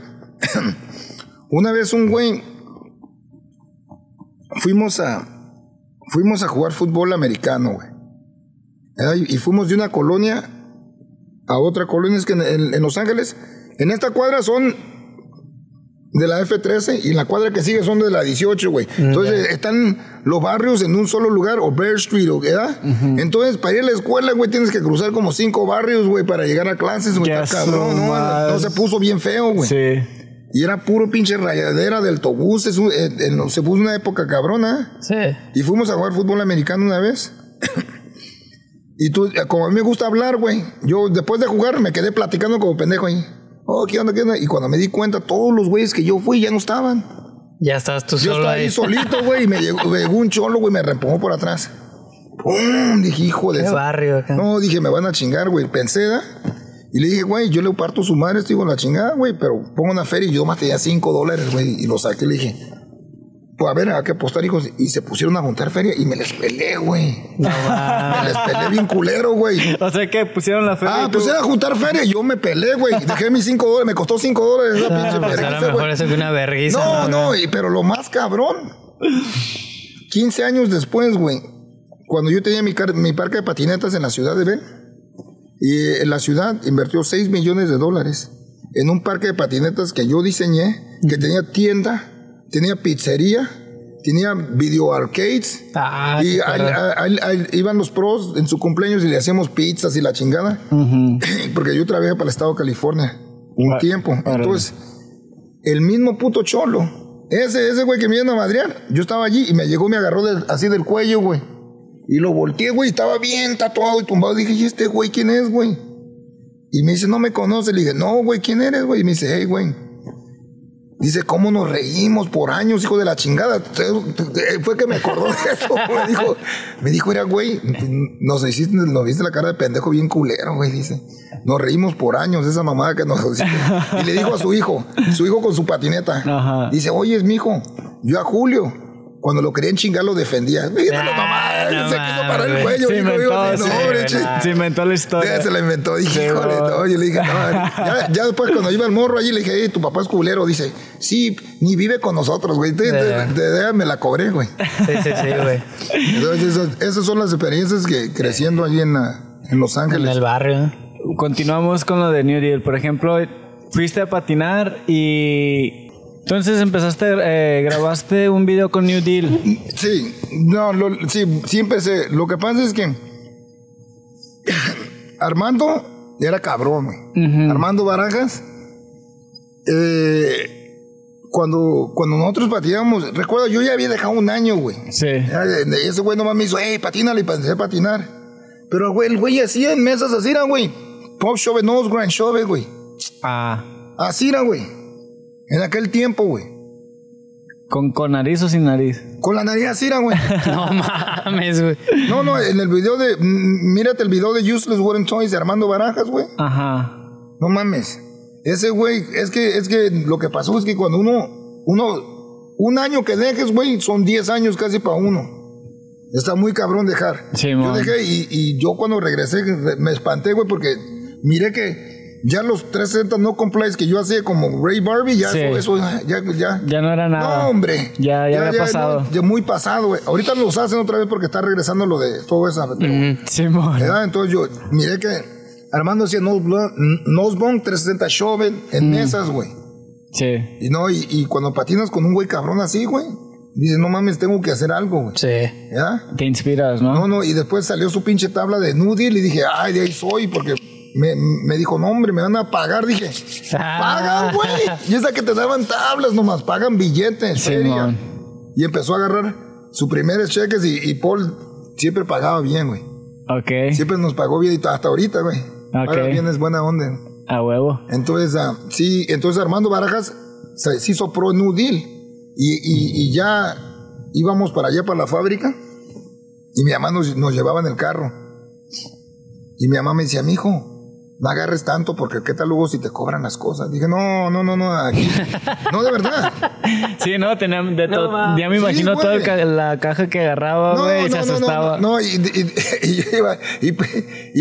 S1: una vez un güey. Fuimos a. Fuimos a jugar fútbol americano, güey. Ah, Y y fuimos de una colonia a otra colonia. Es que en, en- en Los Ángeles, en esta cuadra son de la F13 y en la cuadra que sigue son de la 18, güey. Entonces están los barrios en un solo lugar, o Bear Street, ¿o qué? ¿verdad? Entonces, para ir a la escuela, güey, tienes que cruzar como cinco barrios, güey, para llegar a clases, güey.
S2: Ya
S1: Está cabrón, ¿no? se puso bien feo, güey.
S2: Sí.
S1: Y era puro pinche rayadera del autobús. es un- eh, eh, se puso una época cabrona.
S3: Sí.
S1: Y fuimos a jugar fútbol americano una vez. y tú, como a mí me gusta hablar, güey, yo después de jugar me quedé platicando como pendejo ahí. Oh, ¿qué onda, qué onda? Y cuando me di cuenta, todos los güeyes que yo fui ya no estaban.
S3: Ya estás tú
S1: Yo
S3: solo
S1: estaba
S3: ahí.
S1: ahí solito, güey, y me llegó, llegó un cholo, güey, me reempujó por atrás. ¡Pum! Dije, hijo de
S3: Qué barrio acá.
S1: No, dije, me van a chingar, güey. Pensé, ¿da? Y le dije, güey, yo le parto su madre, estoy con la chingada, güey, pero pongo una feria y yo más tenía 5 dólares, güey, y lo saqué. Le dije, pues a ver, hay que apostar, hijos. Y se pusieron a juntar feria y me les peleé, güey.
S3: No,
S1: Me les peleé bien culero, güey.
S2: O sea que pusieron la feria.
S1: Ah, pues era juntar feria y yo me peleé, güey. Dejé mis 5 dólares, me costó 5 dólares esa pinche
S3: pues
S1: vergüenza,
S3: a lo mejor eso que una vergüenza.
S1: No, no, y- pero lo más cabrón. 15 años después, güey, cuando yo tenía mi, mi parque de patinetas en la ciudad de Ben, y la ciudad invirtió 6 millones de dólares en un parque de patinetas que yo diseñé, que tenía tienda, tenía pizzería, tenía video arcades.
S3: Ah,
S1: y
S3: perro.
S1: ahí- ahí iban los pros en su cumpleaños y le hacíamos pizzas y la chingada. Porque yo trabajé para el estado de California un
S2: Ah,
S1: tiempo. Entonces, el mismo puto cholo, ese, ese güey que me vino a madrear, yo estaba allí y me llegó, me agarró así del cuello, güey. Y lo volteé, güey, estaba bien tatuado y tumbado. Dije, ¿y este güey quién es, güey? Y me dice, no me conoce. Le dije, no, güey, ¿quién eres, güey? Y me dice, hey, güey. Dice, ¿cómo nos reímos por años, hijo de la chingada? Fue que me acordó de eso. Me dijo, me dijo, era, güey, nos hiciste, nos viste la cara de pendejo bien culero, güey. Dice, nos reímos por años, esa mamada que nos hiciste. Y le dijo a su hijo, su hijo con su patineta.
S2: Ajá.
S1: Dice, oye, es mi hijo, yo a Julio. Cuando lo querían chingar lo defendía. Fíjate
S3: Ah,
S1: mamá,
S3: no
S1: se quiso parar el cuello.
S2: Se
S1: hijo,
S2: inventó,
S1: digo,
S2: sí,
S1: no, hombre,
S2: se inventó la historia.
S1: Ya se la inventó, dije,
S2: Sí,
S1: híjole,
S2: no.
S1: no, yo le dije, no, ya, ya después cuando iba el morro allí le dije, "Ey, tu papá es culero, dice, sí, ni vive con nosotros, güey, te, te- te- me la cobré, güey.
S3: Sí, sí, sí, güey.
S1: Entonces esas, esas son las experiencias que creciendo allí en, en Los
S3: En
S1: Ángeles.
S3: el barrio.
S2: Continuamos con lo de New Deal. Por ejemplo, fuiste a patinar y entonces empezaste, eh, grabaste un video con New Deal.
S1: Sí, no, lo- sí, sí empecé. Lo que pasa es que Armando era cabrón, güey. Armando Barajas, eh, cuando, cuando nosotros patinamos, recuerdo, yo ya había dejado un año, güey.
S2: Sí.
S1: Eh, Ese güey nomás me hizo, hey, patínale, y empecé a patinar. Pero, güey, el güey hacía en mesas así, güey. Pop shove, nose grind shove, güey.
S2: Ah,
S1: Así era, güey. En aquel tiempo, güey.
S2: con, con nariz o sin nariz.
S1: Con la nariz así güey.
S3: No mames, güey.
S1: No, no, en el video de. Mírate el video de Useless Wooden Toys de Armando Barajas, güey.
S2: Ajá.
S1: No mames. Ese güey, es que, es que lo que pasó es que cuando uno. Uno. Un año que dejes, güey, son 10 años casi para uno. Está muy cabrón dejar.
S2: Sí,
S1: yo dejé y, y yo cuando regresé me espanté, güey, porque miré que ya los 360 no complies que yo hacía como Ray Barbie, ya
S2: Sí.
S1: eso, eso, ya, ya.
S2: Ya no era nada.
S1: No, hombre.
S2: Ya- ya había pasado.
S1: no, ya muy pasado, güey. Ahorita los hacen otra vez porque está regresando lo de todo eso.
S2: Simón.
S1: ¿verdad? Entonces yo miré que Armando hacía Nosebone Nosebone 360 Shovel en mesas, güey.
S2: Sí.
S1: Y no, y, y cuando patinas con un güey cabrón así, güey, dices, no mames, tengo que hacer algo, güey.
S3: Sí.
S1: ¿Ya?
S2: Te inspiras, ¿no?
S1: No, no, y después salió su pinche tabla de Nudil y dije, ay, de ahí soy, porque me, me dijo, no, hombre, me van a pagar. Dije, pagan, güey. Y esa que te daban tablas nomás, pagan billetes.
S2: Simón.
S1: Y empezó a agarrar sus primeros cheques y, y Paul siempre pagaba bien, güey.
S2: Ok.
S1: Siempre nos pagó bien hasta ahorita, güey.
S2: Ok.
S1: Paga bien, es buena onda.
S2: A huevo.
S1: Entonces, ah, sí, entonces Armando Barajas se, se hizo pro New Deal. Y, y- y ya íbamos para allá, para la fábrica. Y mi mamá nos, nos llevaba en el carro. Y mi mamá me decía, mijo, no agarres tanto porque qué tal luego si te cobran las cosas. Dije, no, no, no, no, aquí. No, de verdad.
S2: Sí, no, tenía de
S3: No
S2: todo.
S3: mames.
S2: ya me
S1: Sí,
S2: imagino toda la caja que agarraba,
S1: No,
S2: güey, y se
S1: no, no,
S2: asustaba.
S1: no, no, y, y- y yo iba, y-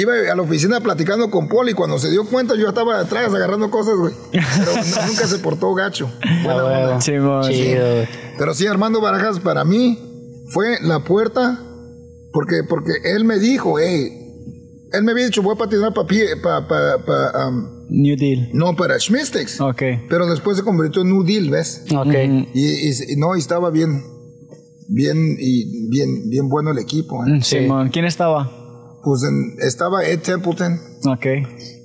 S1: iba a la oficina platicando con Paul y cuando se dio cuenta yo estaba atrás agarrando cosas, güey. Pero no- nunca se portó gacho. Buena onda.
S2: Simón.
S3: Chido, güey.
S1: Pero sí, Armando Barajas para mí fue la puerta porque, porque él me dijo, hey, él me había dicho, voy a patinar para pa, pa, pa, um,
S2: New Deal.
S1: no para Schmistex.
S2: Ok.
S1: Pero después se convirtió en New Deal, ¿ves?
S3: Ok.
S1: Y, y- y no, y estaba bien, bien, y bien, bien bueno el equipo. ¿eh?
S2: Mm, Simón. ¿Quién estaba?
S1: Pues en- estaba Ed Templeton,
S2: Ok.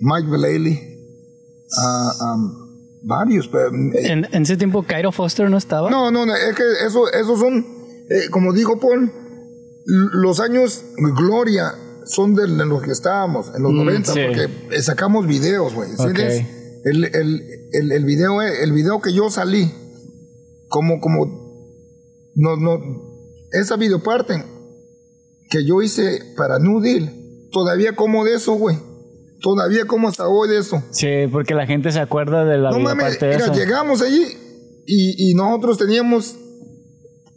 S1: Mike Vallely, ah, um, varios. Pero, eh,
S3: ¿En, en ese tiempo Cairo Foster no estaba?
S1: no, no, no, es que eso, esos son, eh, como dijo Paul, los años gloria son de los que estábamos, en los 90,
S2: sí.
S1: porque eh, sacamos videos, güey. El, el, el, el video, eh, el video que yo salí, como, como, no, no, esa videoparte que yo hice para New Deal, todavía como de eso, güey. Todavía como hasta hoy de eso.
S2: Sí, porque la gente se acuerda de la
S1: No
S2: vida
S1: mames,
S2: de
S1: mira,
S2: eso.
S1: llegamos allí y, y nosotros teníamos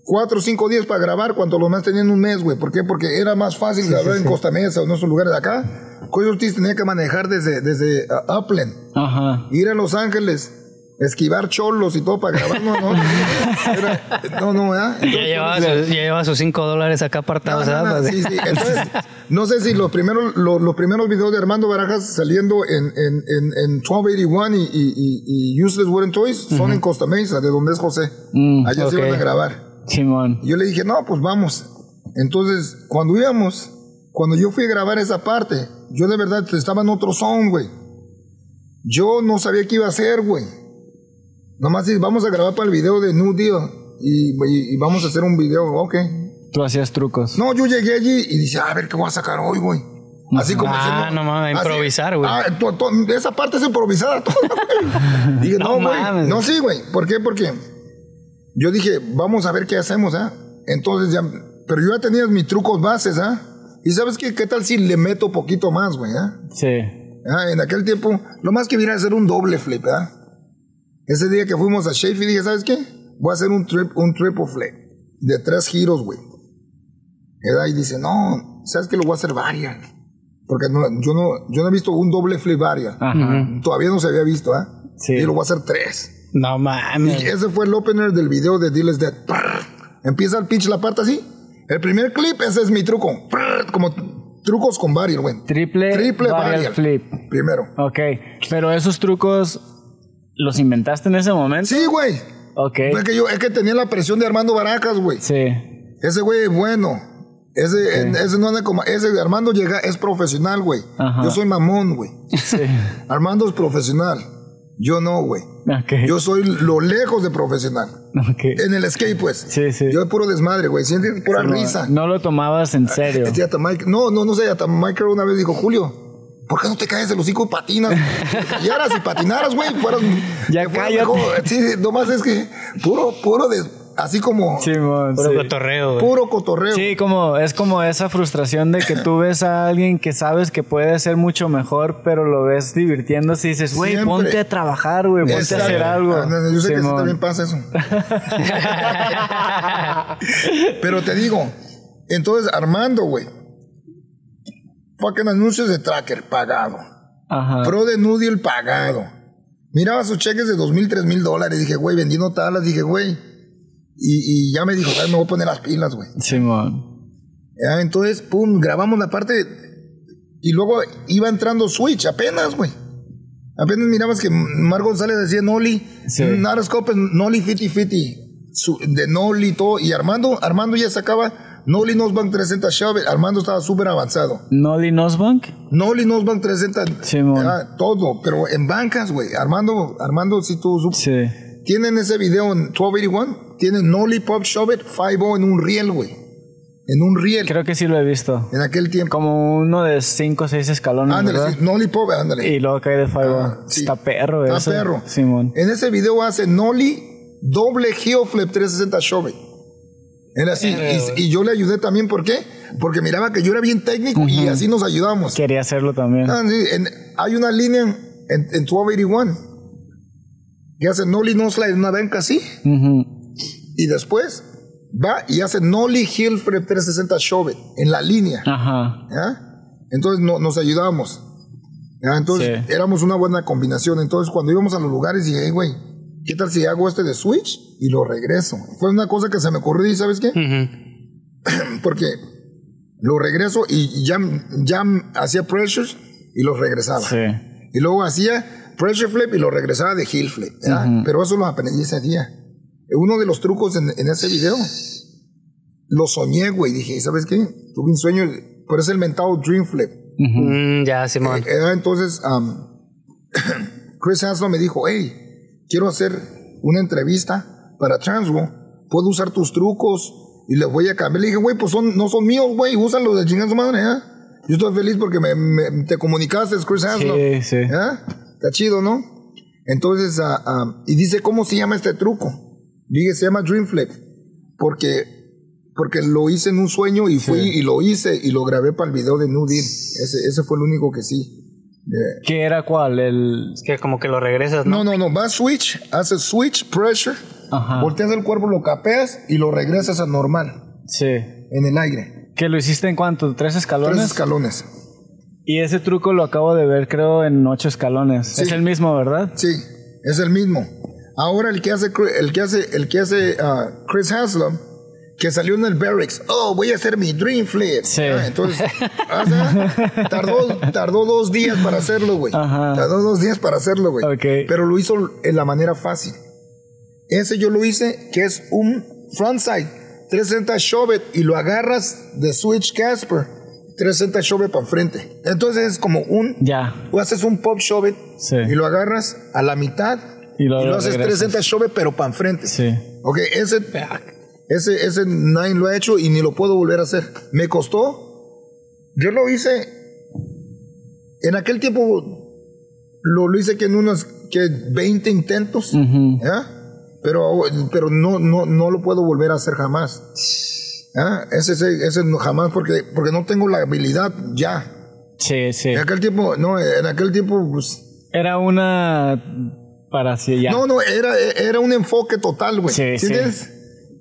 S1: cuatro o cinco días para grabar, cuando los más tenían un mes, güey. ¿Por qué? Porque era más fácil grabar en Costa Mesa o en esos lugares de acá. Coyo Ortiz tenía que manejar desde, desde uh, Upland,
S2: Ajá.
S1: ir a Los Ángeles, esquivar cholos y todo para grabar. No, no, era- no, no, ¿verdad?
S3: Ya
S1: Entonces,
S3: llevaba, sus, ya llevaba sus 5 dólares acá apartados.
S1: no, no, sí, sí. Entonces, no sé si los primeros, los, los primeros videos de Armando Barajas saliendo en, en, en, en 1281 y, y, y, y Useless Wooden Toys son en Costa Mesa, de donde es José.
S2: Mm,
S1: Allá se
S3: ok.
S1: iban a grabar.
S2: Simón.
S1: Yo le dije, no, pues vamos. Entonces, cuando íbamos, cuando yo fui a grabar esa parte, yo de verdad estaba en otro son, güey. Yo no sabía qué iba a hacer, güey. Nomás dije, vamos a grabar para el video de New Deal. Y, y- y vamos a hacer un video, ok.
S2: Tú hacías trucos.
S1: No, yo llegué allí y dice, a ver qué voy a sacar hoy, güey. Así como
S3: Ah, no mames, improvisar, güey.
S1: Ah, to- to- esa parte es improvisada toda. Dije,
S3: No
S1: no, güey.
S3: mames.
S1: No, sí, güey. ¿Por qué? Porque yo dije, vamos a ver qué hacemos, ¿ah? Entonces ya, pero yo ya tenía mis trucos bases, ¿ah? Y sabes qué, qué tal si le meto poquito más, güey, ¿ah?
S2: Sí.
S1: Ah, En aquel tiempo, lo más que viera hacer un doble flip, ¿ah? Ese día que fuimos a Sheffield dije, ¿sabes qué? Voy a hacer un, trip, un triple flip. de tres giros, güey. Y dice, no, ¿sabes que lo voy a hacer varias? Porque no, yo, no, yo no he visto un doble flip varias. Todavía no se había visto, ¿eh?
S2: Sí.
S1: Y lo voy a hacer tres.
S3: No
S1: Y
S3: mames.
S1: ese fue el opener del video de Deal is Dead. Empieza el pitch la parte así. El primer clip, ese es mi truco. Como trucos con varios, güey.
S2: Triple,
S1: Triple
S2: varial
S1: varial.
S2: flip.
S1: Primero.
S2: Ok. Pero esos trucos los inventaste en ese momento.
S1: Sí, güey.
S2: Ok.
S1: Es que yo es que tenía la presión de Armando Baracas, güey.
S2: Sí.
S1: Ese güey es bueno. Ese, en- ese no anda como. Ese Armando llega, es profesional, güey.
S2: Ajá.
S1: Yo soy mamón, güey.
S2: Sí.
S1: Armando es profesional. Yo no, güey. Yo soy lo lejos de profesional. En el skate, pues.
S2: Sí, sí.
S1: Yo es puro desmadre, güey. ¿Sientes? Pura
S2: No,
S1: risa.
S2: No lo tomabas en serio.
S1: Este, no, no, no sé, hasta Michael una vez dijo, Julio, ¿por qué no te caes el hocico y patinas? Si te callaras y patinaras, güey, fueras...
S2: Ya
S1: fueras
S2: cállate.
S1: mejor. Sí, nomás es que puro, puro de... Así como...
S2: Simón,
S3: Puro
S2: sí.
S3: cotorreo.
S1: Puro cotorreo.
S2: Sí, como es como esa frustración de que tú ves a alguien que sabes que puede ser mucho mejor, pero lo ves divirtiéndose y dices, güey, ponte a trabajar, güey, ponte a hacer algo.
S1: Ah, Yo sé que eso también pasa eso. Pero te digo, entonces Armando, güey, fucking anuncios de tracker pagado.
S2: Ajá.
S1: Pro de Noodle pagado. Miraba sus cheques de dos mil, tres mil dólares. Dije, güey, vendiendo talas. Dije, güey. Y, y ya me dijo, "Ay, me voy a poner las pilas, güey.
S2: Simón.
S1: Ya, entonces, pum, grabamos la parte. Y luego iba entrando Switch, apenas, güey. Apenas mirabas que Mar González decía Noli.
S2: Sí.
S1: Not a scope, Noli 50-50. Su- De Noli y todo. Y Armando, Armando ya sacaba Noli Nosbank 360 Shove. Armando estaba súper avanzado.
S2: Nolly Nosbank.
S1: Noli Nosbank 360.
S2: Simón.
S1: ya, todo. Pero en bancas, güey. Armando, Armando sí tuvo su.
S2: Sí.
S1: Tienen ese video en 1281. Tienen Noli Pop Shove It 5 en un riel, güey. En un riel.
S2: Creo que sí lo he visto.
S1: En aquel tiempo.
S2: Como uno de cinco o seis escalones,
S1: Ándale, sí, Noli Pop, ándale.
S2: Y luego cae de Five.
S1: Ah, sí.
S2: Está perro
S1: Está perro.
S2: Simón.
S1: En ese video hace Noli doble heel flip 360 shove. Era así. Y, y yo le ayudé también, ¿por qué? Porque miraba que yo era bien técnico y así nos ayudamos.
S2: Quería hacerlo también.
S1: Ah, sí, en- hay una línea en, en 1281 que hace Noli no slide una banca así.
S2: Ujú.
S1: Y después va y hace heel flip 360 shove en la línea.
S2: Ajá.
S1: ¿ya? Entonces no- nos ayudábamos. ¿ya? Entonces
S2: Sí.
S1: éramos una buena combinación. Entonces cuando íbamos a los lugares dije, "Hey, güey, ¿qué tal si hago este de Switch y lo regreso? Fue una cosa que se me ocurrió y ¿sabes qué? Porque lo regreso y ya, ya hacía pressures y los regresaba.
S2: Sí.
S1: Y luego hacía pressure flip y lo regresaba de heel flip. ¿ya? Pero eso lo aprendí ese día. Uno de los trucos en, en ese video lo soñé, güey. Dije, ¿sabes qué? Tuve un sueño, pero es el mentado dream flip.
S3: Mm, ya, Simón.
S1: Eh, entonces, am, Chris Hanslow me dijo, hey, quiero hacer una entrevista para Transworld. Puedo usar tus trucos y les voy a cambiar. Le dije, güey, pues son, no son míos, güey, úsalos de chingada su madre, ¿eh? Yo estoy feliz porque me, me- te comunicaste, Chris Hanslow.
S2: Sí, sí.
S1: ¿Eh? Está chido, ¿no? Entonces, ah, y dice, ¿cómo se llama este truco? Dije, se llama Dream Flip. Porque, porque lo hice en un sueño y fui y lo hice y lo grabé para el video de New Deal. Ese, ese fue el único que sí. De-
S2: ¿Qué era cuál? El.
S3: Es que como que lo regresas, ¿no?
S1: no, no, no. Va switch, hace switch, pressure,
S2: Ajá.
S1: volteas el cuerpo, lo capeas y lo regresas a normal,
S2: Sí.
S1: en el aire.
S2: ¿Que lo hiciste en cuánto? ¿Tres escalones?
S1: Tres escalones.
S2: Y ese truco lo acabo de ver, creo, en ocho escalones.
S1: Sí.
S2: Es el mismo, ¿verdad?
S1: Sí, es el mismo. Ahora el que hace, el que hace, el que hace ah, Chris Haslam, que salió en el Barracks, oh, voy a hacer mi Dream Flip.
S2: Sí.
S1: Ah, entonces, ah, ¿sí? tardó, tardó dos días para hacerlo, güey. Tardó dos días para hacerlo, güey.
S2: Ok.
S1: Pero lo hizo en la manera fácil. Ese yo lo hice, que es un frontside, 360 shove it, y lo agarras de switch Casper, 360 shove para enfrente. Entonces es como un
S2: Ya.
S1: o haces un pop shove it
S2: Sí.
S1: y lo agarras a la mitad
S2: Y
S1: y
S2: luego
S1: lo,
S2: lo
S1: haces
S2: regresas.
S1: 360 shove it, pero para enfrente.
S2: Sí.
S1: Ok, ese, ese, ese nadie lo ha hecho y ni lo puedo volver a hacer. Me costó. Yo lo hice. En aquel tiempo lo, lo hice que en unos que 20 intentos. ¿ya? Pero, pero no, no, no lo puedo volver a hacer jamás. ¿ya? Ese, ese, ese jamás porque, porque no tengo la habilidad ya.
S2: Sí, sí.
S1: En aquel tiempo, no, en aquel tiempo, pues,
S2: Era una. Para
S1: no, no, era, era un enfoque total, güey.
S2: Sí, sí.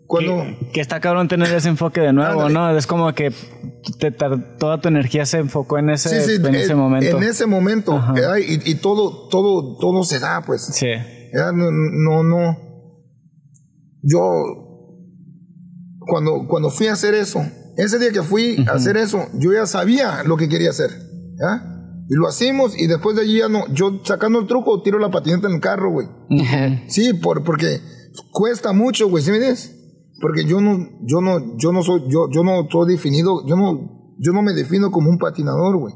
S1: cuando...
S2: Que, que está cabrón tener ese enfoque de nuevo,
S1: Ándale.
S2: ¿no? Es como que te toda tu energía se enfocó en ese,
S1: Sí, sí,
S2: en ese
S1: en-
S2: momento.
S1: En ese momento. Y, y todo, todo, todo se da, pues.
S2: Sí.
S1: No, no, no. Yo, cuando, cuando fui a hacer eso, ese día que fui a hacer eso, yo ya sabía lo que quería hacer, ¿ya? Y lo hacemos y después de allí ya no, yo sacando el truco, tiro la patineta en el carro, güey. Sí, por, porque cuesta mucho, güey, ¿sí me entiendes? Porque yo no, yo no, yo no soy, yo, yo no estoy definido, yo no, yo no me defino como un patinador, güey.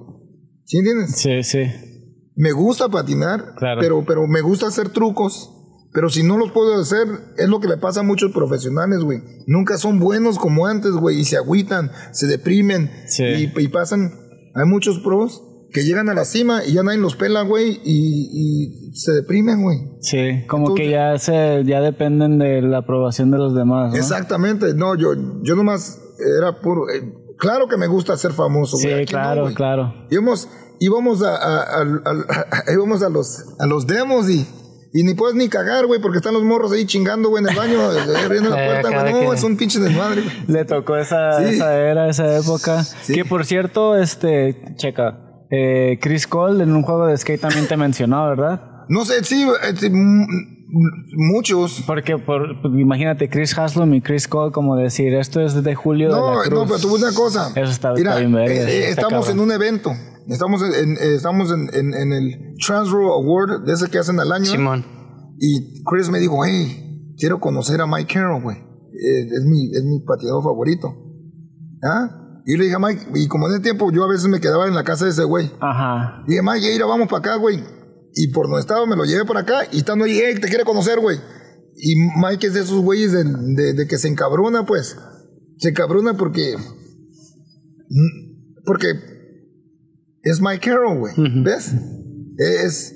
S1: ¿Sí entiendes?
S2: Sí, sí.
S1: Me gusta patinar,
S2: Claro.
S1: pero, pero me gusta hacer trucos. Pero si no los puedo hacer, es lo que le pasa a muchos profesionales, güey. Nunca son buenos como antes, güey, y se agüitan, se deprimen
S2: Sí.
S1: y, y pasan. Hay muchos pros que llegan a la cima y ya nadie los pela, güey, y, y se deprimen, güey.
S2: Sí, como que ya se ya dependen de la aprobación de los demás, ¿no?
S1: Exactamente, no, yo, yo nomás era puro. eh, claro que me gusta ser famoso,
S2: Sí,
S1: güey. no,
S2: claro,
S1: güey.
S2: claro.
S1: Íbamos, íbamos a, a- a- a- a- íbamos a los, a los demos y, y ni puedes ni cagar, güey, porque están los morros ahí chingando, güey, en el baño, eh, abriendo la
S3: Eh,
S1: puerta, güey. No, es un pinche desmadre, güey.
S2: Le tocó esa,
S1: Sí.
S2: esa era, esa época. Que por cierto, este, checa, eh, Chris Cole en un juego de skate también te mencionó, ¿verdad?
S1: No sé, sí, sí, m- muchos.
S2: Porque por, pues, imagínate, Chris Haslam y Chris Cole, como decir, esto es de Julio de
S1: No,
S2: la Cruz.
S1: no, pero tú ves una cosa.
S2: Eso está-
S1: Mira,
S2: está bien
S1: eh, eh,
S2: está
S1: estamos
S2: cabrón.
S1: en un evento. Estamos en, en- eh, estamos en, en- en el Transworld Award, de ese que hacen al año.
S3: Simón.
S1: Y Chris me dijo, hey, quiero conocer a Mike Carroll, güey. Eh, es, mi, es mi pateador favorito. ¿Ah? Y le dije a Mike, y como en ese tiempo yo a veces me quedaba en la casa de ese güey.
S2: Ajá.
S1: Y dije, Mike, mira, vamos para acá, güey. Y por donde estaba me lo llevé para acá y estando ahí, hey, te quiere conocer, güey. Y Mike es de esos güeyes de, de- de que se encabrona, pues. Se encabrona porque. Porque es Mike Carroll, güey. ¿Ves? Es.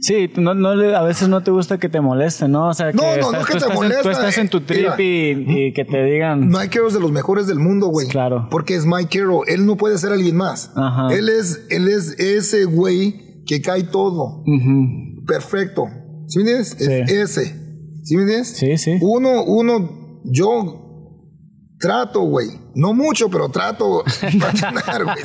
S2: Sí, no, no, a veces no te gusta que te molesten, ¿no? O sea, que,
S1: No, no, no
S2: estás,
S1: que
S2: tú
S1: te
S2: estás en- tú estás en tu
S1: eh,
S2: trip y, y que te digan...
S1: Mike Carroll es de los mejores del mundo, güey.
S2: Claro.
S1: Porque es Mike Carroll. Él no puede ser alguien más.
S2: Ajá.
S1: Él es, él es ese güey que cae todo.
S2: Ujú.
S1: Perfecto. ¿Sí me entiendes? Es
S2: Sí.
S1: ese. ¿Sí me entiendes?
S2: Sí, sí.
S1: Uno, uno, yo trato, güey. No mucho, pero trato patinar, güey.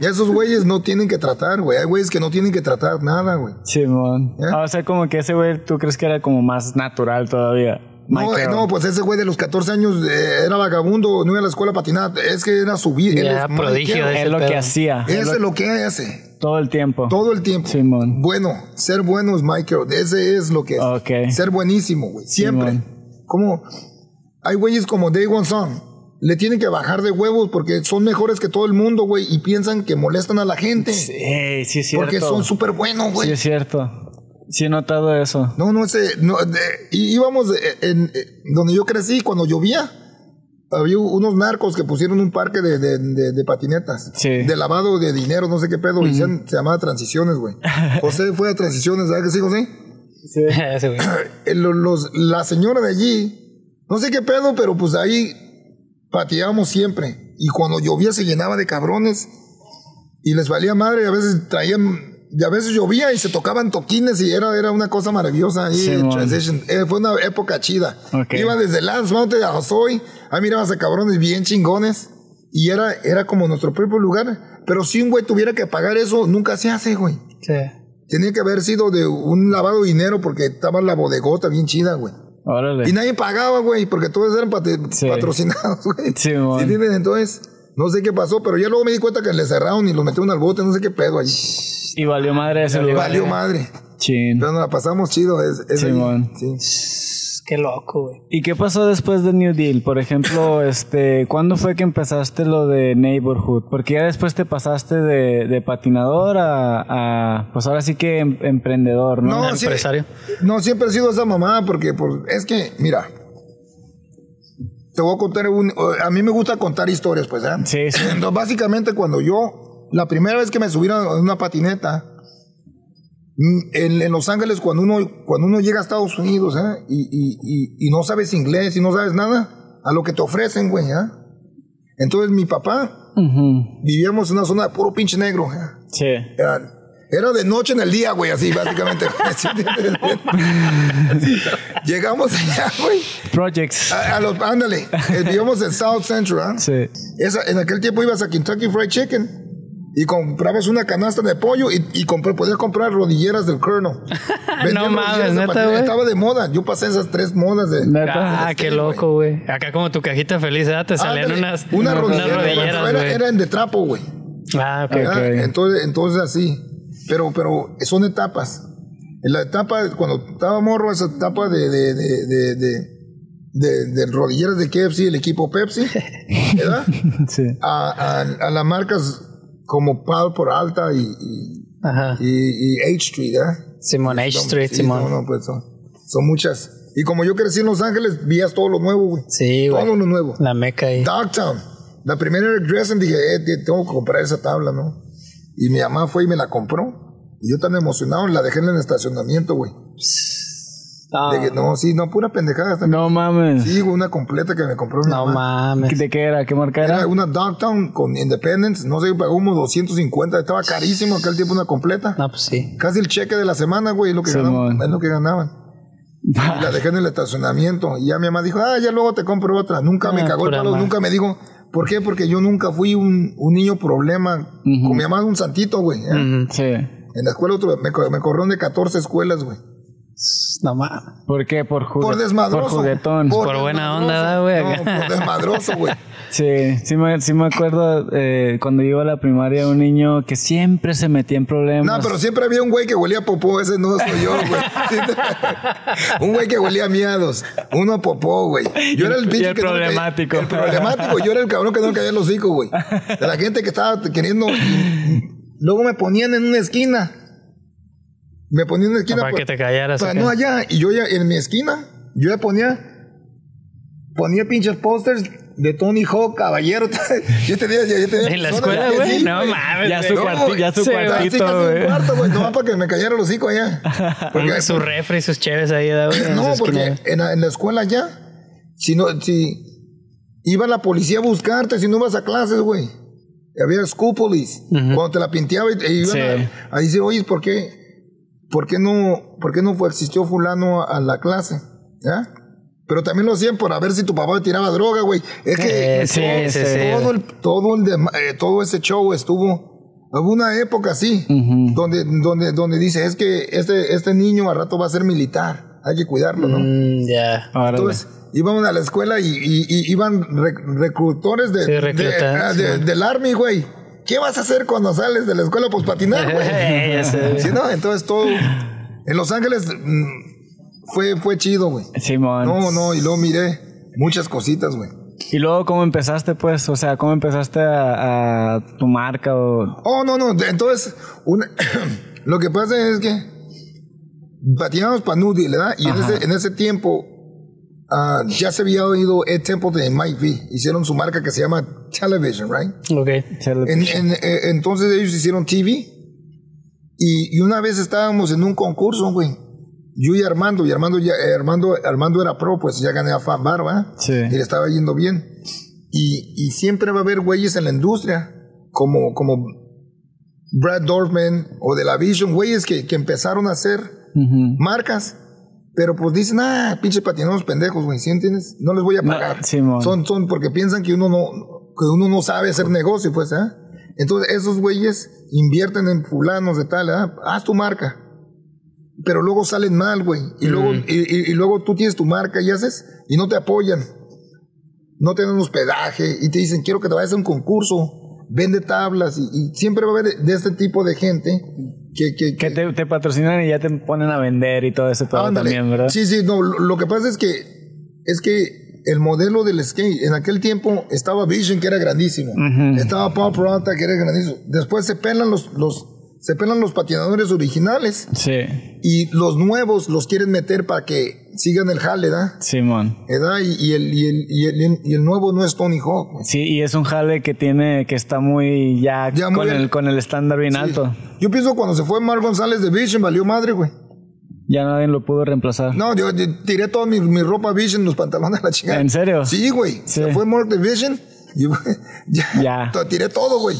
S1: Y esos güeyes no tienen que tratar, güey. Hay güeyes que no tienen que tratar nada, güey.
S2: Simón.
S1: ¿Eh?
S2: Ah, o sea, como que ese güey, tú crees que era como más natural todavía.
S1: No, eh, no, pues ese güey de los 14 años eh, era vagabundo, no iba a la escuela a patinar. Es que era su vida. Mike
S3: prodigio
S2: es lo
S3: ese
S2: que hacía. es
S1: Ese
S2: lo-
S1: es lo que hace.
S2: todo el tiempo.
S1: Todo el tiempo.
S2: Simón.
S1: Bueno, ser bueno es Michael. Ese es lo que es.
S2: Ok.
S1: Ser buenísimo, güey. Siempre.
S2: Simón.
S1: Como hay güeyes como Day One Son. Le tienen que bajar de huevos porque son mejores que todo el mundo, güey. Y piensan que molestan a la gente.
S2: Sí, sí es cierto.
S1: porque son súper buenos, güey.
S2: Sí es cierto. Sí he notado eso.
S1: No, no sé. No, de- y íbamos de- en, eh, donde yo crecí, cuando llovía, había unos narcos que pusieron un parque de, de- de- de patinetas.
S2: Sí.
S1: De lavado de dinero, no sé qué pedo. y se, se llamaba Transiciones, güey. José fue a Transiciones, ¿sabes qué sí, José?
S3: Ese güey.
S1: Eh, los- la señora de allí, no sé qué pedo, pero pues ahí pateábamos siempre. Y cuando llovía se llenaba de cabrones y les valía madre. Y a veces traían, y a veces llovía y se tocaban toquines y era, era una cosa maravillosa ahí.
S2: Simón.
S1: Transition. Eh, fue una época chida. Iba desde Lance Mountain a Josoy, ahí mirabas a cabrones bien chingones. Y era, era como nuestro propio lugar. Pero si un güey tuviera que pagar eso, nunca se hace, güey.
S3: Sí.
S1: Tenía que haber sido de un lavado de dinero porque estaba la bodegota bien chida, güey.
S2: Órale.
S1: Y nadie pagaba, güey, porque todos eran
S2: Sí.
S1: patrocinados, güey.
S2: Sí,
S1: entiendes? Entonces, no sé qué pasó, pero ya luego me di cuenta que le cerraron y los metieron al bote, no sé qué pedo allí.
S2: Y valió madre ese lugar.
S1: Valió madre.
S2: Chin.
S1: Pero nos la pasamos chido. Es, es. Sí.
S3: Qué loco, güey.
S2: ¿Y qué pasó después de New Deal? Por ejemplo, este, ¿cuándo fue que empezaste lo de Neighborhood? Porque ya después te pasaste de, de patinador a, a, pues ahora sí que em- emprendedor, ¿no?
S1: No,
S3: Empresario.
S1: no, siempre he sido esa mamá porque por, es que, mira, te voy a contar un... A mí me gusta contar historias, pues, ¿eh?
S2: Sí, sí.
S1: Entonces, básicamente, cuando yo, la primera vez que me subieron a una patineta, en, en Los Ángeles, cuando uno, cuando uno llega a Estados Unidos, ¿eh? Y, y- y- y no sabes inglés y no sabes nada, a lo que te ofrecen, güey, ¿eh? Entonces, mi papá, vivíamos en una zona de puro pinche negro, ¿eh?
S2: Sí.
S1: Era, Era de noche en el día, güey, así, básicamente. Llegamos allá, güey.
S2: Projects.
S1: A, a los, ándale, eh, vivíamos en South Central, ¿ah?
S2: Sí.
S1: Esa- en aquel tiempo ibas a Kentucky Fried Chicken y comprabas una canasta de pollo y, y compré- podías comprar rodilleras del Colonel. Vendían
S3: mames, neta, güey.
S1: Estaba de moda. Yo pasé esas tres modas de.
S2: Neta.
S3: Ah, qué loco, güey. Acá como tu cajita feliz, ¿verdad? Te salían
S1: Ándale,
S3: unas,
S1: una
S3: unas
S1: rodillera, güey,
S3: rodilleras,
S1: era, eran de trapo, güey.
S3: Ah, ok.
S1: Ah, Entonces, entonces así. Pero, pero son etapas. En la etapa, cuando estaba morro, esa etapa de, de, de, de, de, de- de rodilleras de KFC, el equipo Pepsi, ¿verdad?
S2: Sí.
S1: A, a, a las marcas como Pal por Alta y, y,
S3: Ajá.
S1: y- y H Street, ¿verdad?
S3: Simón H Street,
S1: sí,
S3: Simón.
S1: No, no, pues son, son muchas. Y como yo crecí en Los Ángeles, vías todo lo nuevo, güey.
S3: Sí, güey.
S1: Todo lo nuevo.
S3: La meca ahí.
S1: Dogtown. La primera Dressen dije, eh, te- tengo que comprar esa tabla, ¿no? Y mi mamá fue y me la compró. Y yo tan emocionado la dejé en el estacionamiento, güey. De que, no, sí, no, pura pendejada. también.
S2: No mames.
S1: Sí, güey, una completa que me compró mi
S3: no
S1: mamá.
S3: mames.
S2: ¿De qué era? ¿Qué marca era?
S1: Era una Dogtown con Independence, no sé, pagó como 250, estaba carísimo aquel tiempo una completa.
S3: No, pues sí.
S1: Casi el cheque de la semana, güey, es lo que
S2: Simón.
S1: ganaban. Es lo que ganaban. Y la dejé en el estacionamiento. Y ya mi mamá dijo, ah, ya luego te compro otra. Nunca me
S3: Ah,
S1: cagó el palo,
S3: madre.
S1: nunca me dijo. ¿Por qué? Porque yo nunca fui un, un niño problema. Con mi mamá un santito, güey. ¿eh?
S2: Sí.
S1: En la escuela otro, me, me corrieron de 14 escuelas, güey.
S3: No mames.
S2: ¿Por qué? Por, jugue-
S1: Por desmadroso.
S2: Por juguetón.
S3: Por buena onda, güey,
S1: No, por desmadroso, güey.
S2: Sí, sí me, sí me acuerdo eh, cuando iba a la primaria un niño que siempre se metía en problemas.
S1: No, pero siempre había un güey que huelía a popó, ese no soy yo, güey. Sí, un güey que huelía a miados, uno a popó, güey. Yo era el
S2: Y
S1: pinche
S2: el
S1: que no le caía-
S2: problemático.
S1: el problemático, yo era el cabrón que no le caía los hocico, güey. De la gente que estaba queriendo. Luego me ponían en una esquina. Me ponían en una esquina.
S3: Para
S1: pues,
S3: que te callaras.
S1: Para
S3: acá.
S1: no allá. Y yo ya en mi esquina, yo ya ponía. Ponía pinches pósters de Tony Hawk, caballero. yo tenía, yo tenía
S3: En la escuela,
S1: que
S3: güey.
S1: sí,
S3: no mames.
S2: Ya su,
S1: No,
S2: cuarti- ya su
S3: sí,
S2: cuartito, güey.
S1: cuarto, güey. No, para que me cayera los hocico allá. Porque,
S3: Su refri, sus cheves ahí, güey.
S1: no, porque
S3: esquina.
S1: en la, en la escuela ya, si no, si iba la policía a buscarte, si no vas a clases, güey. Había school police. Cuando te la pinteaba y, y iban
S2: Sí.
S1: a, a decir, oye, ¿por qué, por qué no, por qué no fue, existió fulano a, a la clase? ¿Ya? Pero también lo hacían por a ver si tu papá tiraba droga, güey. Es que
S3: Eh, sí,
S1: todo,
S3: sí, sí.
S1: todo el, todo, el dema- eh, todo ese show estuvo. Hubo una época así, donde, donde, donde dice, es que este, este niño al rato va a ser militar, hay que cuidarlo, ¿no?
S3: Mm, ya.
S2: Órale.
S1: Entonces, íbamos a la escuela y, y- y iban rec- reclutores de,
S3: Sí,
S1: de- ah, de- del Army, güey. ¿Qué vas a hacer cuando sales de la escuela? Pues patinar, güey. Sí, ¿no? Entonces todo... En Los Ángeles mm, fue, fue chido, güey.
S2: Simón.
S1: No, no, y luego miré muchas cositas, güey.
S2: Y luego, ¿cómo empezaste, pues? O sea, ¿cómo empezaste a, a tu marca o...?
S1: Oh, no, no. Entonces, una- lo que pasa es que patinábamos para Nudie, ¿verdad? Y en ese, en ese tiempo ah, ya se había oído Ed Templeton en Mike V. Hicieron su marca que se llama Television, right?
S3: Ok.
S1: En- en- eh, entonces ellos hicieron TV. Y, y una vez estábamos en un concurso, güey. Yo y Armando, y Armando, ya, eh, Armando, Armando era pro, pues ya gané a Fan Bar, ¿verdad?
S2: Sí.
S1: Y le estaba yendo bien. Y, y siempre va a haber güeyes en la industria, como, como Brad Dorfman o de la Vision, güeyes que, que empezaron a hacer
S2: Ujú.
S1: marcas. Pero pues dicen, ah, pinche patinados pendejos, güey, ¿sí entiendes? No les voy a
S2: No,
S1: pagar.
S2: Simón.
S1: son, son porque piensan que uno no, que uno no sabe hacer negocio, pues, ¿ah? Entonces, esos güeyes invierten en fulanos de tal, ¿ah? Haz tu marca. Pero luego salen mal, güey. Y, luego, y, y- y luego tú tienes tu marca y haces, y no te apoyan. No te dan hospedaje, y te dicen, quiero que te vayas a un concurso, vende tablas, y, y siempre va a haber de este tipo de gente que, que,
S2: Que te, te patrocinan y ya te ponen a vender y todo ese pedo
S1: Ándale.
S2: también, ¿verdad?
S1: Sí, sí, no, lo, que pasa es que es que el modelo del skate en aquel tiempo estaba Vision que era grandísimo, estaba Pop Rota que era grandísimo. Después se pelan los, los se pelan los patinadores originales
S2: Sí.
S1: y los nuevos los quieren meter para que sigan el jale, ¿verdad?
S2: Simón.
S1: ¿Verdad? Y, y el, y, el, y, el, y el nuevo no es Tony Hawk.
S2: Sí, y es un jale que tiene, que está muy ya, con, el, con el estándar bien alto.
S1: Yo pienso cuando se fue Mar González de Vision valió madre, güey.
S2: Ya nadie lo pudo reemplazar.
S1: No, yo, yo tiré toda mi, mi ropa Vision, los pantalones a la chingada.
S2: ¿En serio?
S1: Sí, güey. Se fue Mark de Vision. Y ya,
S2: Ya.
S1: tiré todo, güey.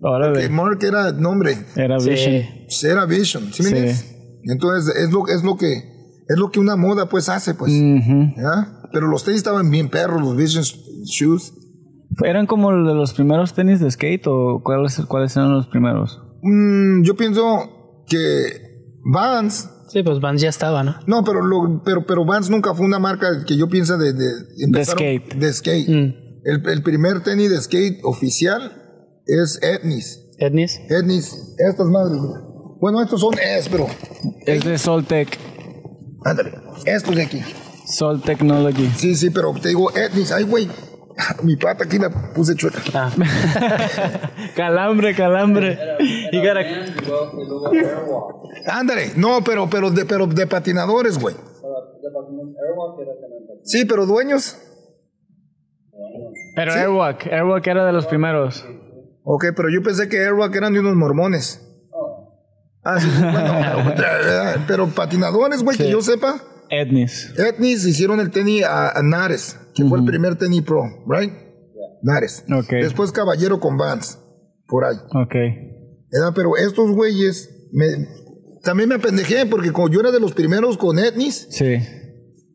S2: Órale.
S1: Que Mark era nombre.
S2: Era
S3: Sí.
S2: Vision.
S1: era Vision, ¿sí me
S2: Sí.
S1: entiendes? Entonces es lo, es lo que es lo que una moda pues hace, pues. ¿ya? Pero los tenis estaban bien perros, los Vision Shoes.
S2: ¿Eran como de los primeros tenis de skate o cuáles, cuáles eran los primeros?
S1: Mm, yo pienso que Vans,
S3: Sí, pues Vans ya estaba, ¿no?
S1: no, pero, lo, pero, pero Vans nunca fue una marca que yo pienso de, de, empezaron-
S2: skate.
S1: De skate.
S3: Mm.
S1: El, el primer tenis de skate oficial es Etnis.
S3: Etnis.
S1: Etnis, estas madres. Bueno, estos son S, pero.
S2: Es de Soltec.
S1: Ándale, estos de aquí.
S2: Sol Technology.
S1: Sí, sí, pero te digo Etnis. Ay, güey. Mi pata aquí la puse chueca.
S3: Ah.
S2: calambre, calambre. You gotta-
S1: Ándale. No, pero, pero, de, pero de patinadores, güey. Sí, pero dueños.
S2: Pero Airwalk, Airwalk era de los primeros.
S1: Ok, pero yo pensé que Airwalk eran de unos mormones. Ah, sí, sí, bueno, pero, patinadores, güey, que yo sepa.
S2: Etnis.
S1: Etnis hicieron el tenis a, a Nares, que fue el primer tenis pro, right? Nares.
S2: Ok.
S1: Después Caballero con Vans, por ahí.
S2: Ok.
S1: Pero estos güeyes, me, también me apendejé porque como yo era de los primeros con Etnis,
S2: Sí.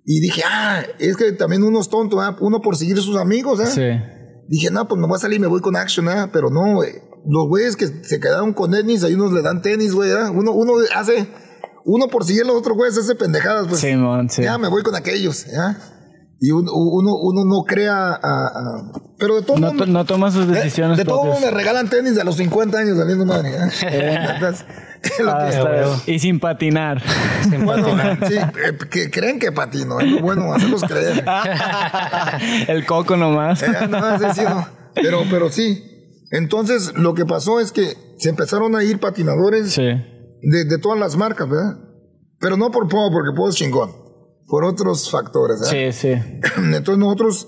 S1: y dije, ah, es que también uno es tonto, ¿ah? uno por seguir a sus amigos, ¿ah?
S2: Sí.
S1: Dije, no, pues me voy a salir y me voy con Action, ¿ah? Pero no, güey. Los güeyes que se quedaron con Etnis, ahí unos le dan tenis, güey, ¿ah? Uno, uno hace, uno por seguir a los otros güeyes hace pendejadas, pues.
S2: Sí, man, sí.
S1: Ya me voy con aquellos, ¿ya? Y uno, uno, uno no crea a, a- Pero de todo
S2: No,
S1: mundo...
S2: to- no toma sus
S1: de-
S2: decisiones
S1: de, todo mundo
S2: propias.
S1: me regalan tenis de los 50 años saliendo madre, ¿ya?
S2: Ah, y sin patinar.
S1: bueno, sí, eh, que creen que patino, es lo bueno, hacerlos creer.
S2: El coco nomás.
S1: Eh, no, sí, sí, no. Pero, pero sí. Entonces, lo que pasó es que se empezaron a ir patinadores
S2: Sí.
S1: de, de todas las marcas, ¿verdad? Pero no por Poe, porque Poe es chingón. Por otros factores, ¿verdad?
S2: Sí, sí.
S1: Entonces nosotros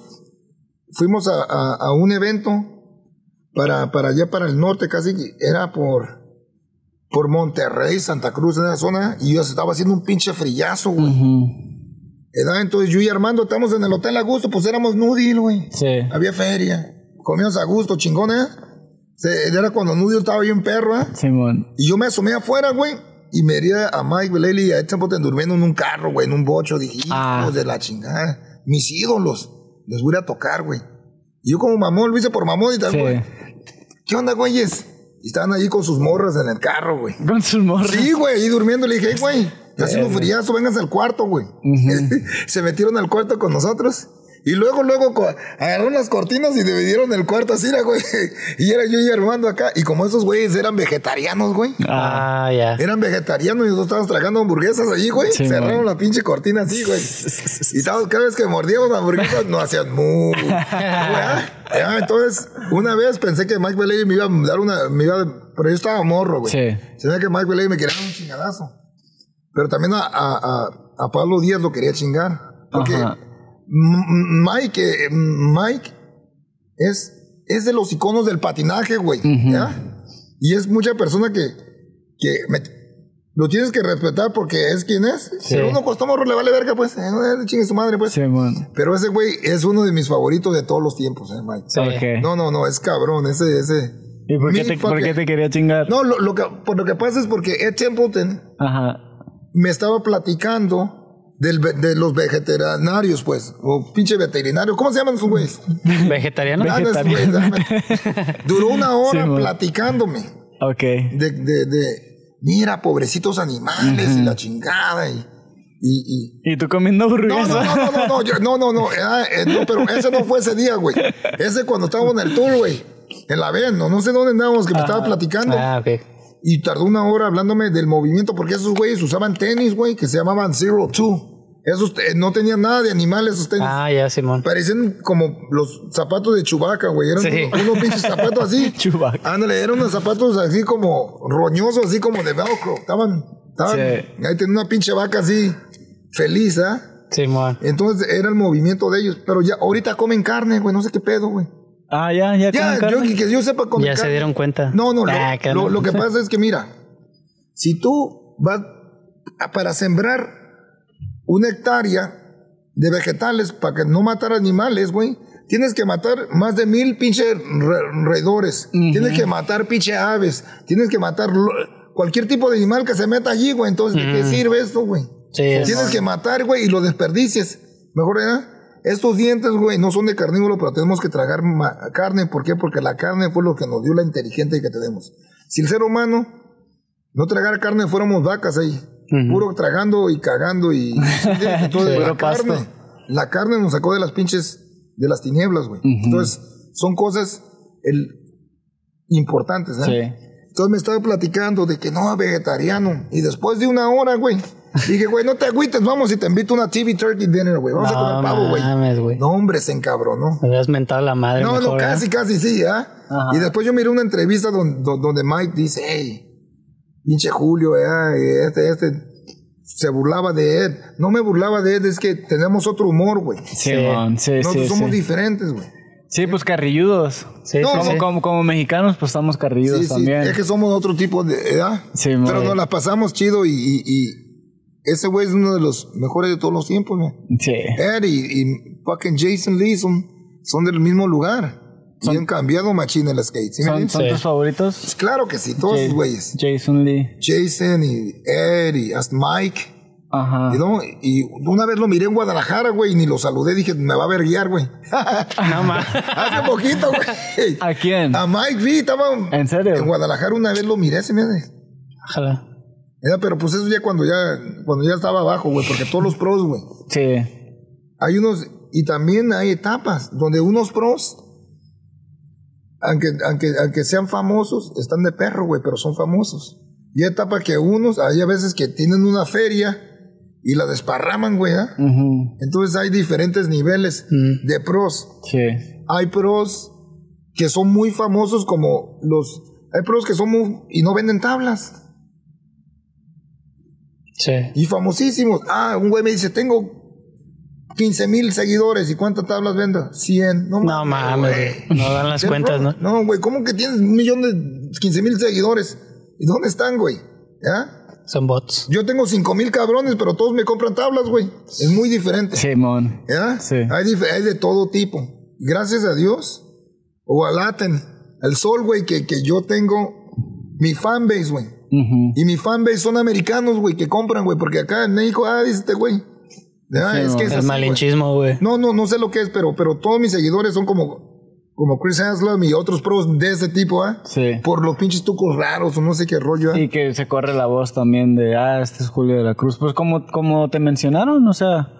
S1: fuimos a, a- a un evento para, para allá, para el norte, casi era por, por Monterrey, Santa Cruz, en esa zona, y yo estaba haciendo un pinche frillazo, güey. Entonces yo y Armando estamos en el hotel a gusto, pues éramos nudil, güey.
S2: Sí.
S1: Había feria, comíamos a gusto, chingón, ¿eh? Se- era cuando Nudil estaba bien perro, ¿eh?
S2: Simón.
S1: Y yo me asomé afuera, güey. Y me iría a Mike Beleli y a Ethan Potten durmiendo en un carro, güey, en un bocho. Dije, hijos
S2: Ah.
S1: de la chingada. Mis ídolos. Les voy a tocar, güey. Y yo como mamón, lo hice por mamón y tal,
S2: Sí.
S1: güey. ¿Qué onda, güeyes? Y estaban allí con sus morras en el carro, güey.
S2: Con sus morras.
S1: Sí, güey, ahí durmiendo. Le dije, hey, güey, está haciendo friazo, vénganse al cuarto, güey. Se metieron al cuarto con nosotros. Y luego, luego, agarraron las cortinas y dividieron el cuarto así, era, güey. Y era yo y Armando acá. Y como esos güeyes eran vegetarianos, güey.
S3: Ah, ya.
S1: Eran vegetarianos y nosotros estábamos tragando hamburguesas allí, güey.
S2: Sí,
S1: Cerraron
S2: man.
S1: la pinche cortina así, güey. y estábamos- cada vez que mordíamos la hamburguesa nos hacían mu. Ya, ya, entonces, una vez pensé que Mike Belay me iba a dar una. Me iba a- pero yo estaba morro, güey.
S2: Sí.
S1: Se ve que Mike Belay me quería dar un chingadazo. Pero también a, a, a, a Pablo Díaz lo quería chingar. Porque
S2: Ajá.
S1: Mike, eh, Mike es, es de los iconos del patinaje, güey. ¿ya? Y es mucha persona que, que me- lo tienes que respetar porque es quien es. Si uno costó morro le vale verga, pues. Eh, no, chingue su madre, pues. Pero ese güey es uno de mis favoritos de todos los tiempos, eh, Mike.
S3: Sí.
S2: Ok.
S1: No, no, no, es cabrón, ese, ese.
S2: ¿Y por qué, te, por
S1: fucking-
S2: qué te quería chingar?
S1: No, lo, lo que, por lo que pasa es porque Ed Templeton
S2: Ajá.
S1: me estaba platicando del, de los vegetarianarios, pues. O pinche veterinario. ¿Cómo se llaman esos güeyes?
S3: ¿Vegetariano?
S1: Ah. Duró una hora
S2: Sí,
S1: platicándome
S2: Ok.
S1: de, de, de, mira, pobrecitos animales y la chingada y, y, y-
S2: ¿Y tú comiendo
S1: no,
S2: hamburguesa?
S1: no, no, no, no, no, yo- no, no, no, ah, eh, no, pero ese no fue ese día, güey. Ese cuando estábamos en el tour, güey. En la VEN, no, no sé dónde andábamos, que me estaba platicando.
S3: Ah, ok.
S1: Y tardó una hora hablándome del movimiento, porque esos güeyes usaban tenis, güey, que se llamaban Zero Two. Esos eh, no tenían nada de animales, esos tenis.
S3: Ah, ya, Simón.
S1: Parecían como los zapatos de Chubaca, güey. Eran
S3: Sí.
S1: unos, unos pinches zapatos así.
S2: Chewbacca.
S1: Ándale, eran unos zapatos así como roñosos, así como de velcro. Estaban, estaban,
S2: Sí.
S1: ahí tenía una pinche vaca así, feliz, ¿ah?
S3: Simón.
S1: Entonces era el movimiento de ellos. Pero ya ahorita comen carne, güey, no sé qué pedo, güey.
S2: Ah, ya, ya.
S1: Ya,
S2: comen
S1: yo, que yo sepa comer
S3: Ya se dieron cuenta.
S1: No, no, lo,
S3: Ah, que
S1: lo-
S3: no.
S1: lo que pasa es que mira, si tú vas a- para sembrar una hectárea de vegetales para que no matar animales, güey, tienes que matar más de mil pinche re- roedores, tienes que matar pinche aves, tienes que matar lo- cualquier tipo de animal que se meta allí, güey. Entonces, ¿de qué sirve esto, güey?
S3: Sí, es-
S1: Tienes que matar, güey, y lo desperdicies. Mejor, ¿verdad? Estos dientes, güey, no son de carnívoro, pero tenemos que tragar carne. ¿Por qué? Porque la carne fue lo que nos dio la inteligente que tenemos. Si el ser humano no tragara carne, fuéramos vacas ahí. Puro tragando y cagando y... Entonces, la
S2: Puro pasto.
S1: carne, la carne nos sacó de las pinches, de las tinieblas, güey. Entonces, son cosas el, importantes, ¿eh?
S2: Sí.
S1: Entonces me estaba platicando de que no, vegetariano. Y después de una hora, güey, dije, güey, no te agüites, vamos y te invito a una TV Turkey Dinner, güey. Vamos a comer pavo, güey.
S3: mames, güey.
S1: No, hombre, se encabronó.
S3: Me habías mentado la madre.
S1: No, no,
S3: ¿eh?
S1: casi, casi sí, ¿ah? Y después yo miré una entrevista donde, donde Mike dice, hey, pinche Julio, ¿eh? Este, este, se burlaba de Ed. No me burlaba de Ed, es que tenemos otro humor, güey.
S2: Sí, mon, sí,
S1: Nosotros
S2: sí,
S1: somos
S2: sí.
S1: diferentes, güey.
S2: Sí, pues carrilludos.
S3: Sí,
S1: No,
S3: sí,
S2: Como,
S3: sí.
S2: como, como mexicanos, pues estamos carrilludos
S1: Sí, sí,
S2: también.
S1: es que somos otro tipo de edad.
S2: Sí,
S1: Pero nos la pasamos chido y, y- y ese güey es uno de los mejores de todos los tiempos, man.
S2: Sí.
S1: Ed y, y fucking Jason Lee son, son del mismo lugar. Y han cambiado machín el skate. ¿sí me
S2: ¿Son, son
S3: Sí.
S2: tus favoritos?
S1: Pues claro que sí, todos esos güeyes.
S2: Jason Lee.
S1: Jason y Ed y hasta Mike.
S2: Ajá.
S1: Y, no, y una vez lo miré en Guadalajara, güey, y ni lo saludé. Dije, me va a ver guiar, güey.
S3: No mames.
S1: Hace poquito, güey.
S2: ¿A quién?
S1: A Mike V, estaba
S2: ¿En serio?
S1: en Guadalajara una vez lo miré, se me hace.
S3: Ojalá.
S1: Ya, pero pues eso ya cuando ya, cuando ya estaba abajo, güey, porque todos los pros, güey.
S2: Sí.
S1: Hay unos, y también hay etapas donde unos pros, aunque, aunque, aunque sean famosos, están de perro, güey, pero son famosos. Y hay etapas que unos, hay a veces que tienen una feria y la desparraman, güey.
S2: Ujú.
S1: Entonces hay diferentes niveles de pros.
S2: Sí.
S1: Hay pros que son muy famosos como los... Hay pros que son muy... y no venden tablas.
S3: Sí.
S1: Y famosísimos. Ah, un güey me dice, tengo 15 mil seguidores. ¿Y cuántas tablas vendo? 100. No,
S3: No mames, güey. No dan las cuentas, ¿no?
S1: No, güey, ¿cómo que tienes un millón de 15 mil seguidores? ¿Y dónde están, güey? ¿Ya?
S3: Son bots.
S1: Yo tengo 5 mil cabrones, pero todos me compran tablas, güey. Es muy diferente.
S2: Simón.
S1: ¿Ya?
S2: Sí.
S1: Hay, de todo tipo. Gracias a Dios, o al Latin, al sol, güey, que, que yo tengo mi fanbase, güey. Y mi fanbase son americanos, güey, que compran, güey, porque acá en México, ah, dice este güey.
S2: Sí,
S1: es que es
S3: El
S1: así,
S3: malinchismo, güey.
S1: No, no, no sé lo que es, pero, pero todos mis seguidores son como, como Chris Haslam y otros pros de ese tipo, ¿ah?
S2: Sí.
S1: Por los pinches tucos raros o no sé qué rollo, ¿ah?
S2: Y que se corre la voz también de, ah, este es Julio de la Cruz. Pues como, como te mencionaron, o sea,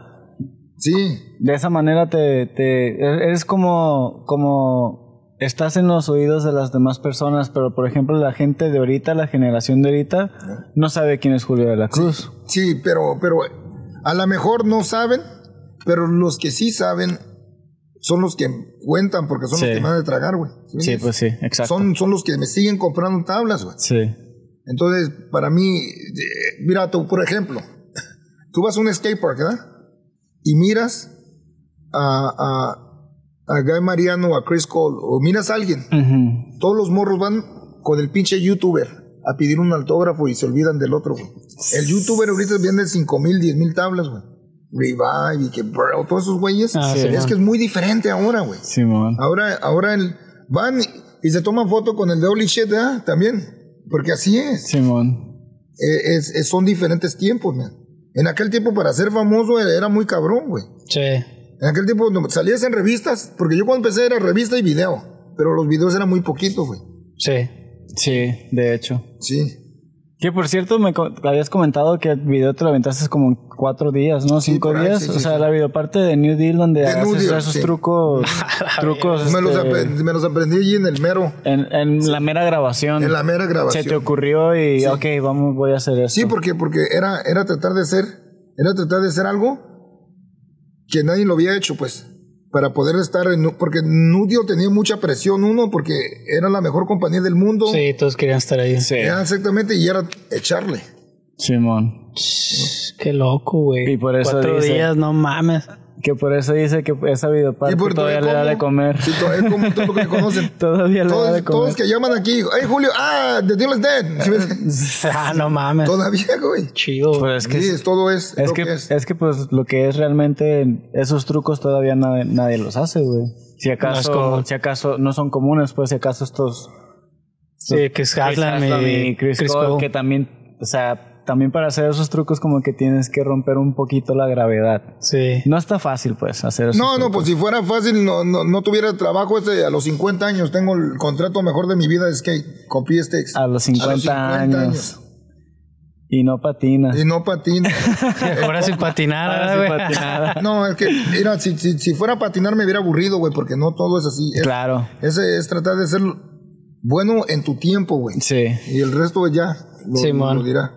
S1: Sí,
S2: de esa manera te, te eres como, como estás en los oídos de las demás personas, pero por ejemplo la gente de ahorita, la generación de ahorita, no sabe quién es Julio de la Cruz.
S1: sí, pero, pero a lo mejor no saben, pero los que sí saben son los que cuentan porque son
S2: Sí.
S1: los que me van a tragar, güey. ¿Sí
S2: pues sí, exacto.
S1: Son, son los que me siguen comprando tablas, güey.
S2: Sí.
S1: Entonces, para mí, mira, tú, por ejemplo, tú vas a un skate park, ¿verdad? Y miras a, a, a Guy Mariano a Chris Cole, o miras a alguien, todos los morros van con el pinche youtuber a pedir un autógrafo y se olvidan del otro, güey. El youtuber ahorita vende 5 mil, 10 mil tablas, güey. Revive y que bro, todos esos güeyes.
S3: Ah, sí,
S1: es que es muy diferente ahora, güey.
S2: Simón.
S1: Ahora, ahora el, van y se toman foto con el de Holy Shit, ¿verdad? También. Porque así es.
S2: Simón.
S1: Eh, es- es- son diferentes tiempos, man. En aquel tiempo para ser famoso era, era muy cabrón, güey.
S3: Sí.
S1: En aquel tiempo salías en revistas, porque yo cuando empecé era revista y video, pero los videos eran muy poquitos, güey.
S3: Sí.
S2: Sí, de hecho.
S1: Sí.
S2: Que por cierto, me co- habías comentado que el video te lo aventaste como en cuatro días, ¿no?
S1: Sí,
S2: Cinco
S1: ahí,
S2: días.
S1: sí,
S2: o
S1: sí,
S2: sea,
S1: sí.
S2: la videoparte de New Deal donde
S1: De
S2: haces
S1: Deal,
S2: esos
S1: sí.
S2: trucos, trucos
S1: Me, los
S2: este,
S1: aprendí, me los aprendí allí en el mero,
S2: en, en la mera grabación.
S1: en la mera
S2: Se te
S1: grabación.
S2: ocurrió y, ok, vamos, voy a hacer esto.
S1: Sí, porque, porque era, era tratar de hacer, era tratar de hacer algo que nadie lo había hecho, pues. Para poder estar en, porque Nudio tenía mucha presión, uno, porque era la mejor compañía del mundo.
S3: Sí, todos querían estar ahí.
S2: Sí,
S1: Era exactamente, y era echarle.
S2: Simón.
S3: Qué loco, güey.
S2: Y por eso
S3: Cuatro
S2: dice-
S3: días, no mames.
S2: Que por eso dice que esa videoparte
S1: Y
S2: todavía le da de comer.
S1: Sí, todavía como todo lo que me conocen.
S2: Todavía le da
S1: todos,
S2: de comer.
S1: todos que llaman aquí, hey Julio, ah, The Deal is Dead.
S3: Ah, no mames.
S1: Todavía, güey.
S3: Chido.
S2: Pues es que
S1: Sí, es, todo es,
S2: Es que,
S1: que
S2: es.
S1: es.
S2: que pues lo que es realmente esos trucos todavía nadie, nadie los hace, güey. Si
S3: No es
S2: acaso,
S3: común.
S2: si acaso no son comunes, pues si acaso estos
S3: Sí, Chris Haslam y
S2: Chris,
S3: Chris
S2: Cole,
S3: Cole.
S2: que también, o sea, también para hacer esos trucos como que tienes que romper un poquito la gravedad.
S3: Sí.
S2: No está fácil, pues, hacer esos
S1: No, no,
S2: trucos.
S1: pues si fuera fácil, no, no, no tuviera trabajo este a los 50 años. Tengo el contrato mejor de mi vida de skate con P-Stakes.
S2: A los 50, años. Y no patina.
S1: Y no patina.
S3: Ahora sin patinar,
S2: Ahora sí
S3: güey.
S2: patinada.
S1: no, es que, mira, si, si, si fuera a patinar me hubiera aburrido, güey, porque no todo es así. Es,
S2: Claro.
S1: Ese es tratar de ser bueno en tu tiempo, güey.
S2: Sí.
S1: Y el resto ya lo,
S3: Simón.
S1: lo dirá.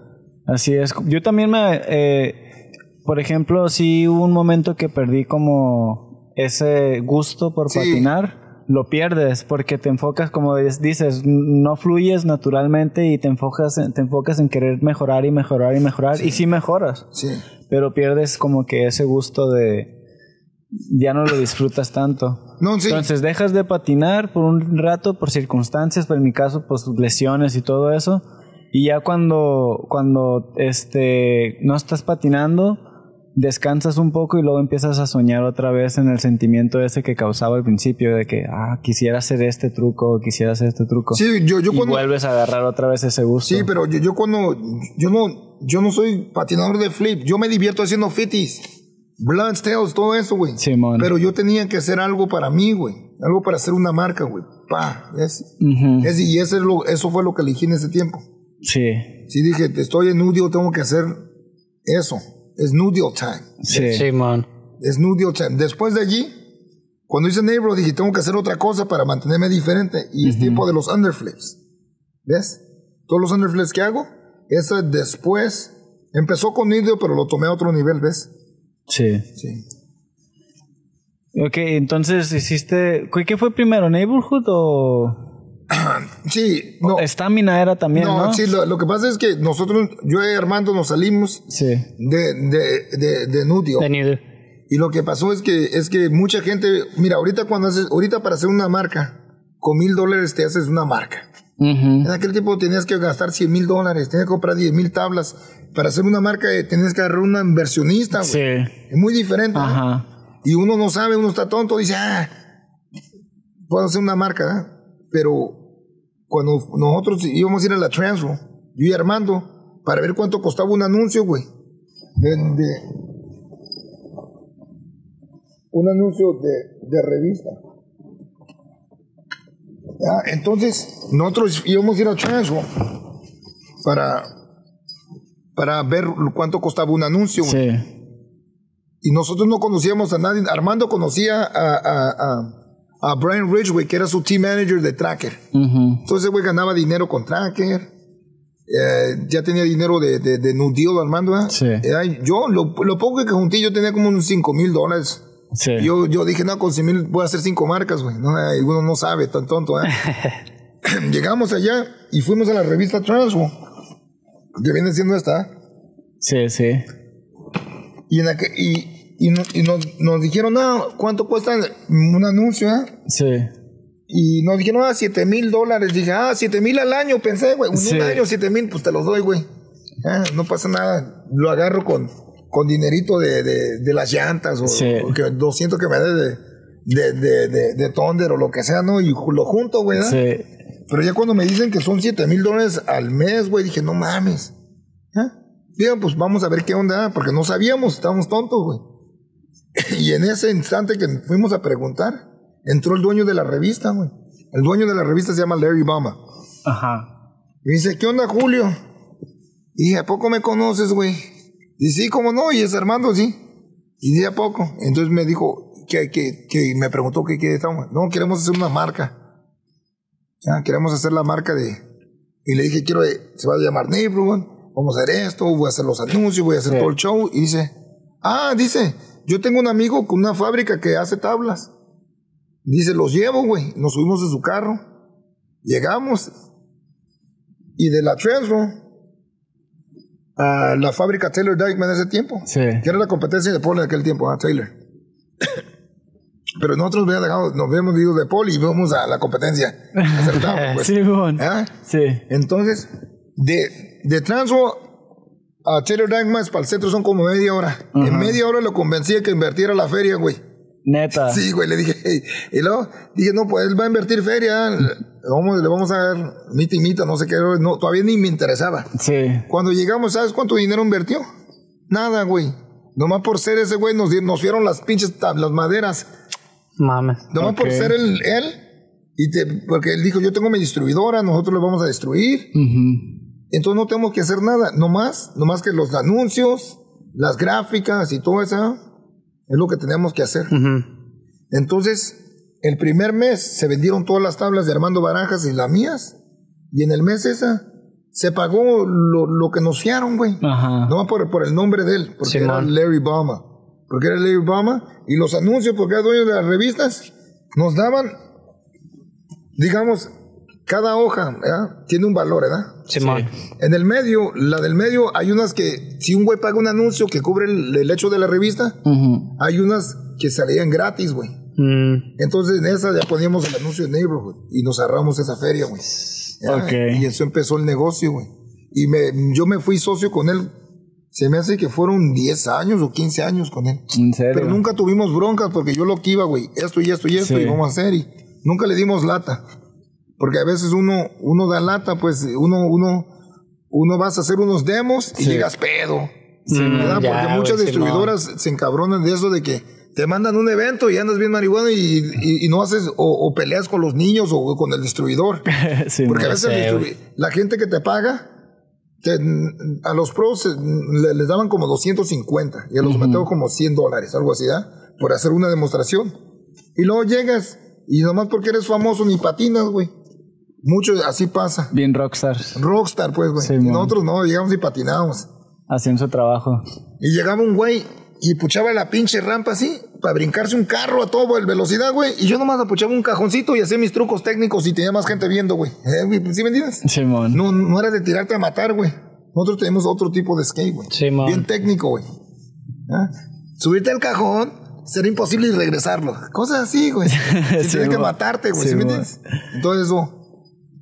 S2: Así es. Yo también me, eh, por ejemplo, sí hubo un momento que perdí como ese gusto por
S1: Sí.
S2: patinar. Lo pierdes porque te enfocas, como es- dices, no fluyes naturalmente y te enfocas, en- te enfocas en querer mejorar y mejorar y mejorar. Y sí mejoras,
S1: Sí.
S2: pero pierdes como que ese gusto de... Ya no lo disfrutas tanto.
S1: No, sí.
S2: Entonces dejas de patinar por un rato, por circunstancias, pero en mi caso, pues lesiones y todo eso. Y ya cuando, cuando este, no estás patinando, descansas un poco y luego empiezas a soñar otra vez en el sentimiento ese que causaba al principio de que, ah, quisiera hacer este truco, quisiera hacer este truco.
S1: Sí, yo, yo
S2: y
S1: cuando.
S2: vuelves a agarrar otra vez ese gusto.
S1: Sí, pero yo, yo cuando. Yo no, yo no soy patinador de flip. Yo me divierto haciendo fitties. Bloods, tails, todo eso, güey.
S2: Simón.
S1: Pero yo tenía que hacer algo para mí, güey. Algo para hacer una marca, güey. Pa. ¿ves?
S2: Ujú.
S1: Es- y ese es lo, eso fue lo que elegí en ese tiempo.
S2: Sí,
S1: Si dije, estoy en Nudio, tengo que hacer eso. Es Nudio time.
S2: sí.
S3: Sí, man.
S1: Es Nudio time. Después de allí, cuando hice Neighbor, dije, tengo que hacer otra cosa para mantenerme diferente. Y es tiempo de los underflips. ¿Ves? Todos los underflips que hago, eso después empezó con Nudio, pero lo tomé a otro nivel, ¿ves?
S2: sí.
S1: Sí.
S2: Ok, entonces hiciste... ¿Qué qué fue primero, Neighborhood o...?
S1: Sí, no.
S2: Estamina era también, ¿no?
S1: No, sí, lo, lo que pasa es que nosotros, yo y Armando nos salimos
S2: Sí.
S1: de, de, de, de Nudio.
S3: De Nudo.
S1: Y lo que pasó es que, es que mucha gente, mira, ahorita cuando haces, ahorita para hacer una marca, con mil dólares te haces una marca. En aquel tiempo tenías que gastar 100 mil dólares, tenías que comprar 10 mil tablas. Para hacer una marca eh, tenías que agarrar una inversionista, güey.
S2: Sí.
S1: Es muy diferente. ¿no?
S2: Ajá.
S1: Y uno no sabe, uno está tonto, dice, ah, puedo hacer una marca, ¿verdad? Pero cuando nosotros íbamos a ir a la Transro, yo y Armando, para ver cuánto costaba un anuncio, güey. De, de- un anuncio de, de revista. Ya, entonces, nosotros íbamos a ir a Transro para, para ver cuánto costaba un anuncio, güey.
S2: Sí.
S1: Y nosotros no conocíamos a nadie. Armando conocía a, a, a, a Brian Ridgway, que era su team manager de Tracker.
S2: Ujú.
S1: Entonces, güey, ganaba dinero con Tracker. Eh, ya tenía dinero de, de, de New Deal, Armando. ¿eh?
S2: Sí.
S1: Eh, yo, lo, lo poco que junté, yo tenía como unos 5 mil dólares.
S2: Sí.
S1: Yo, yo dije, no, con 100 mil voy a hacer cinco marcas, güey. No, uno no sabe, tan tonto, ¿eh? Llegamos allá y fuimos a la revista Transwo, que viene siendo esta. ¿eh?
S2: Sí, sí.
S1: Y, en aquel- y, y, no- y nos, nos dijeron, no, ¿cuánto cuesta un anuncio? eh?
S2: Sí.
S1: Y nos dijeron, ah, 7 mil dólares. Dije, ah, 7 mil al año, pensé, güey. Un,
S2: Sí.
S1: un año, 7 mil, pues te los doy, güey. Ah, no pasa nada. Lo agarro con, con dinerito de, de, de las llantas o,
S2: Sí.
S1: o que 200 que me dé de, de, de, de, de Thunder o lo que sea, ¿no? Y lo junto, güey.
S2: Sí.
S1: Pero ya cuando me dicen que son 7 mil dólares al mes, güey, dije, no mames. ¿Ah? Digo, pues vamos a ver qué onda, porque no sabíamos, estábamos tontos, güey. Y en ese instante que fuimos a preguntar, entró el dueño de la revista, güey. El dueño de la revista se llama Larry Bama.
S2: Ajá.
S1: Y dice, ¿qué onda, Julio? Y dije, ¿a poco me conoces, güey? Y sí, ¿cómo no? Y es Armando, sí. Y dije, ¿a poco? Entonces me dijo, que, que, que me preguntó qué qué estamos. No, queremos hacer una marca. Ya, queremos hacer la marca de... Y le dije, quiero, eh, se va a llamar Neighborhood, vamos a hacer esto, voy a hacer los anuncios, voy a hacer
S2: Sí.
S1: todo el show. Y dice, ah, dice, yo tengo un amigo con una fábrica que hace tablas. Dice, los llevo, güey. Nos subimos de su carro. Llegamos. Y de la Transro a la fábrica Taylor Dykeman en ese tiempo.
S2: Sí.
S1: Que era la competencia de Paul en aquel tiempo, a Taylor. Pero nosotros habíamos dejado, nos habíamos ido de Paul y íbamos a la competencia. A hacer tablas, pues.
S2: Sí, bon.
S1: ¿Ah?
S2: Sí.
S1: Entonces, de, de Transro a Taylor Dykeman para el centro son como media hora. En media hora lo convencí de que invirtiera la feria, güey.
S2: Neta.
S1: Sí, güey, le dije, "Hey". y luego dije, no, pues él va a invertir feria, vamos, le vamos a dar mita y mita, no sé qué, no, todavía ni me interesaba.
S2: Sí.
S1: Cuando llegamos, ¿sabes cuánto dinero invirtió? Nada, güey. Nomás por ser ese güey nos, nos dieron las pinches tablas maderas.
S3: Mames.
S1: Nomás por
S2: Ok.
S1: ser el, él. Y te, porque él dijo, yo tengo mi distribuidora, nosotros le vamos a destruir.
S2: Ujú.
S1: Entonces no tenemos que hacer nada. Nomás, nomás que los anuncios, las gráficas y todo eso es lo que tenemos que hacer. Entonces, el primer mes se vendieron todas las tablas de Armando Barajas y las mías. Y en el mes esa se pagó lo, lo que nos fiaron, güey. No por, por el nombre de él, porque era. Larry Bama. Porque era Larry Bama. Y los anuncios, porque era dueño de las revistas, nos daban, digamos, cada hoja ¿verdad? tiene un valor, ¿verdad?
S3: Simón.
S1: En el medio, la del medio, hay unas que, si un güey paga un anuncio que cubre el, el hecho de la revista, hay unas que salían gratis, güey.
S3: Mm,
S1: Entonces en esa ya poníamos el anuncio de Neighborhood y nos ahorramos esa feria, güey. Ya,
S2: Ok.
S1: Y eso empezó el negocio, güey. Y me, yo me fui socio con él. Se me hace que fueron 10 años o 15 años con él.
S2: ¿En serio?
S1: Pero nunca tuvimos broncas porque yo lo que iba, güey. Esto y esto y esto
S2: Sí.
S1: y vamos a hacer. Y nunca le dimos lata. Porque a veces uno, uno da lata, pues uno, uno, uno vas a hacer unos demos y
S2: Sí.
S1: llegas pedo.
S2: Sí,
S1: ¿verdad?
S3: ya,
S1: Porque muchas distribuidoras se encabronan de eso de que te mandan un evento y andas bien marihuana y, y- y no haces o, o peleas con los niños o con el distribuidor.
S2: sí,
S1: Porque a veces
S3: sé,
S1: la gente que te paga, te- a los pros eh, le- les daban como 250 y a los mateos como 100 dólares, algo así, ¿verdad? Por hacer una demostración. Y luego llegas y nomás porque eres famoso ni patinas, güey. Mucho así pasa.
S2: Bien rockstars.
S1: Rockstar, pues, güey.
S2: Sí,
S1: nosotros no, llegamos y patinamos.
S2: Haciendo su trabajo.
S1: Y llegaba un güey y puchaba la pinche rampa así para brincarse un carro a todo el velocidad, güey. Y yo nomás apuchaba un cajoncito y hacía mis trucos técnicos y tenía más gente viendo, güey. Eh, güey, ¿Sí me entiendes?
S2: Simón.
S1: No, no era de tirarte a matar, güey. Nosotros tenemos otro tipo de skate, güey.
S3: Sí, man.
S1: Bien técnico, güey. ¿Ah? Subirte al cajón, será imposible y regresarlo. Cosas así, güey. Si
S2: Sí,
S1: tienes que matarte, güey.
S2: Sí,
S1: ¿Sí, me entiendes? Entonces, eso,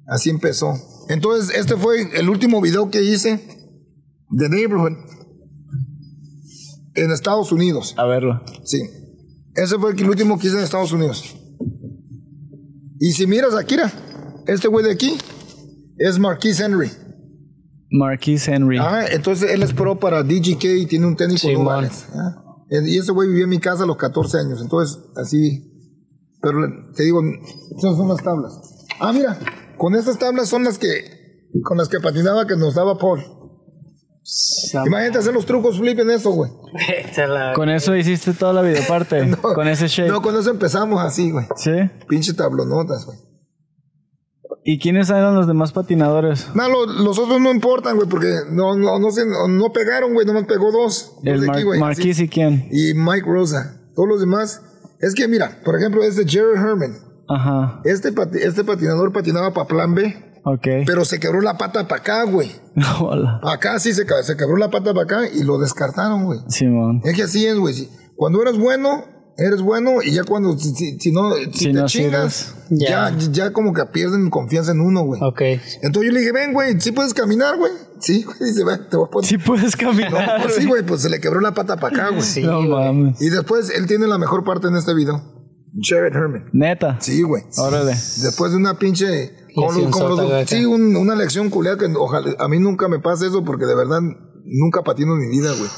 S1: así empezó. Entonces, este fue el último video que hice de Neighborhood en Estados Unidos.
S2: A verlo.
S1: Sí. Ese fue el último que hice en Estados Unidos. Y si miras a Kira, este güey de aquí es Marquis Henry.
S2: Marquis Henry.
S1: Ah, entonces él es pro para DGK y tiene un
S3: man.
S1: Balance, ah. Y ese güey vivía en mi casa a los 14 años. Entonces, así. Pero te digo, esas son las tablas. Ah, mira, con estas tablas son las que. Con las que patinaba que nos daba Paul. Imagínate hacer los trucos flip en eso, güey.
S2: Con eso hiciste toda la videoparte. Con ese shape.
S1: No, con eso empezamos así, güey.
S2: ¿Sí?
S1: Pinche tablonotas, güey.
S2: ¿Y quiénes eran los demás patinadores?
S1: No, lo- los otros no importan, güey, porque no, no, no, se, no, no pegaron, güey, nomás pegó dos.
S2: El
S1: de
S2: Mar-
S1: aquí, güey,
S2: Marquis y quién.
S1: Y Mike Rosa. Todos los demás. Es que mira, por ejemplo, este Jerry Herman.
S2: Ajá.
S1: Este, pati- este patinador patinaba para plan B,
S2: Ok.
S1: pero se quebró la pata para acá, güey.
S2: Hola.
S1: Acá sí se, se quebró la pata para acá y lo descartaron, güey.
S2: Simón.
S1: Es que así es, güey. Cuando eres bueno, eres bueno y ya cuando, si, si- si no, si,
S2: Si
S1: te
S2: no
S1: chingas, ya.
S3: ya.
S1: Ya, como que pierden confianza en uno, güey.
S3: Ok.
S1: Entonces yo le dije, ven, güey, ¿sí puedes caminar, güey? Sí, güey, dice, "Ven, te voy a poner.
S2: Sí puedes
S1: No,
S2: caminar.
S1: pues sí, güey, pues se le quebró la pata para acá, güey.
S3: Sí,
S2: no
S3: güey.
S2: mames.
S1: Y después él tiene la mejor parte en este video. Jared Herman.
S2: Neta.
S1: Sí, güey.
S2: Órale.
S1: Después de una pinche. Como los-
S3: Lección
S1: como los-
S3: sota, gacha.
S1: sí, un- una lección culera que ojalá. A mí nunca me pasa eso porque de verdad nunca patino en mi vida, güey.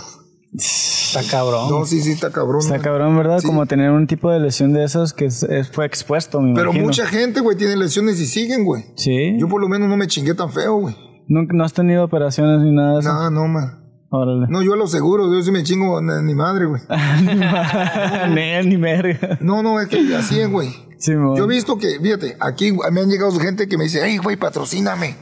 S3: Está cabrón.
S1: No, sí, sí, está cabrón.
S2: Está cabrón, ¿verdad?
S1: Sí.
S2: Como tener un tipo de lesión de esas que es- es- fue expuesto, me
S1: Pero
S2: imagino.
S1: mucha gente, güey, tiene lesiones y siguen, güey.
S2: Sí.
S1: Yo por lo menos no me chingué tan feo, güey.
S2: ¿Nunca, ¿No has tenido operaciones ni nada de eso?
S1: No, no, man.
S2: Órale.
S1: No, yo a lo seguro, yo sí me chingo ni ni madre, güey.
S2: ni él ni verga.
S1: No, no, es que así es, güey.
S2: Simón.
S1: Yo he visto que, fíjate, aquí me han llegado gente que me dice, hey, güey, patrocíname.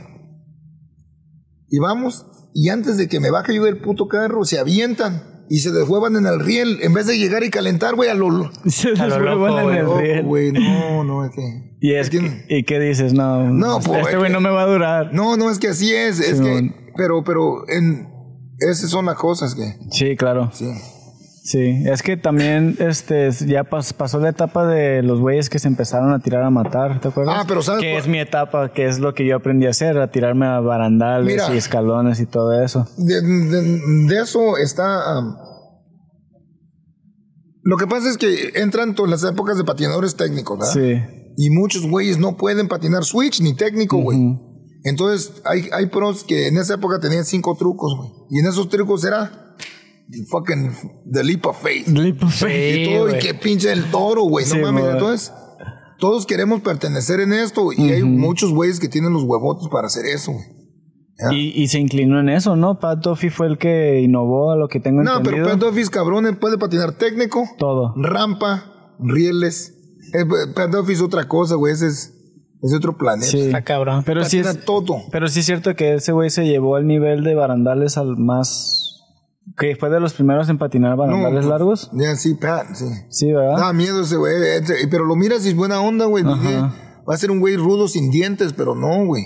S1: Y vamos, y antes de que me baje yo del puto carro, se avientan y se deshuevan en el riel. En vez de llegar y calentar, güey, a lo
S2: Se vuelvan en el
S1: loco,
S2: riel.
S1: güey. No, no, es que.
S2: Y, es que- ¿Y qué dices? No,
S1: No, pues,
S2: este
S1: es
S2: güey
S1: que-
S2: no me va a durar.
S1: No, no, es que así es. Es
S2: Simón.
S1: que. Pero, pero, en. Esas son las cosas que.
S2: Sí, claro.
S1: Sí.
S2: Sí, es que también este ya pas- pasó la etapa de los güeyes que se empezaron a tirar a matar, ¿te acuerdas?
S1: Ah, pero ¿sabes
S2: Que es mi etapa, que es lo que yo aprendí a hacer, a tirarme a barandales
S1: Mira.
S2: y escalones y todo eso.
S1: De, de- de eso está. Lo que pasa es que entran todas las épocas de patinadores técnicos, ¿verdad?
S2: Sí.
S1: Y muchos güeyes no pueden patinar switch ni técnico, güey. Entonces, hay, hay pros que en esa época tenían cinco trucos, güey. Y en esos trucos era the fucking the leap of faith.
S2: Leap of faith.
S1: y todo, y que pinche el toro, güey. No mames. Entonces, todos queremos pertenecer en esto. Y hay muchos güeyes que tienen los huevotos para hacer eso, güey.
S2: Y, y se inclinó en eso, ¿no? Pat Duffy fue el que innovó a lo que tengo
S1: No,
S2: entendido.
S1: pero Pat Duffy, cabrón, puede patinar técnico,
S2: Todo.
S1: rampa, rieles. Eh, Pat Duffy es otra cosa, güey. Ese es, es otro planeta.
S2: Sí.
S3: Está cabrón.
S2: Pero sí,
S1: Patina
S2: es,
S1: todo.
S2: pero sí es cierto que ese güey se llevó el nivel de barandales al más... Que fue de los primeros en patinar barandales largos.
S1: Ya, sí, Pat, sí.
S2: Sí, ¿verdad?
S1: Da miedo ese güey. Pero lo miras y es buena onda, güey. Dije, Va a ser un güey rudo sin dientes, pero no, güey.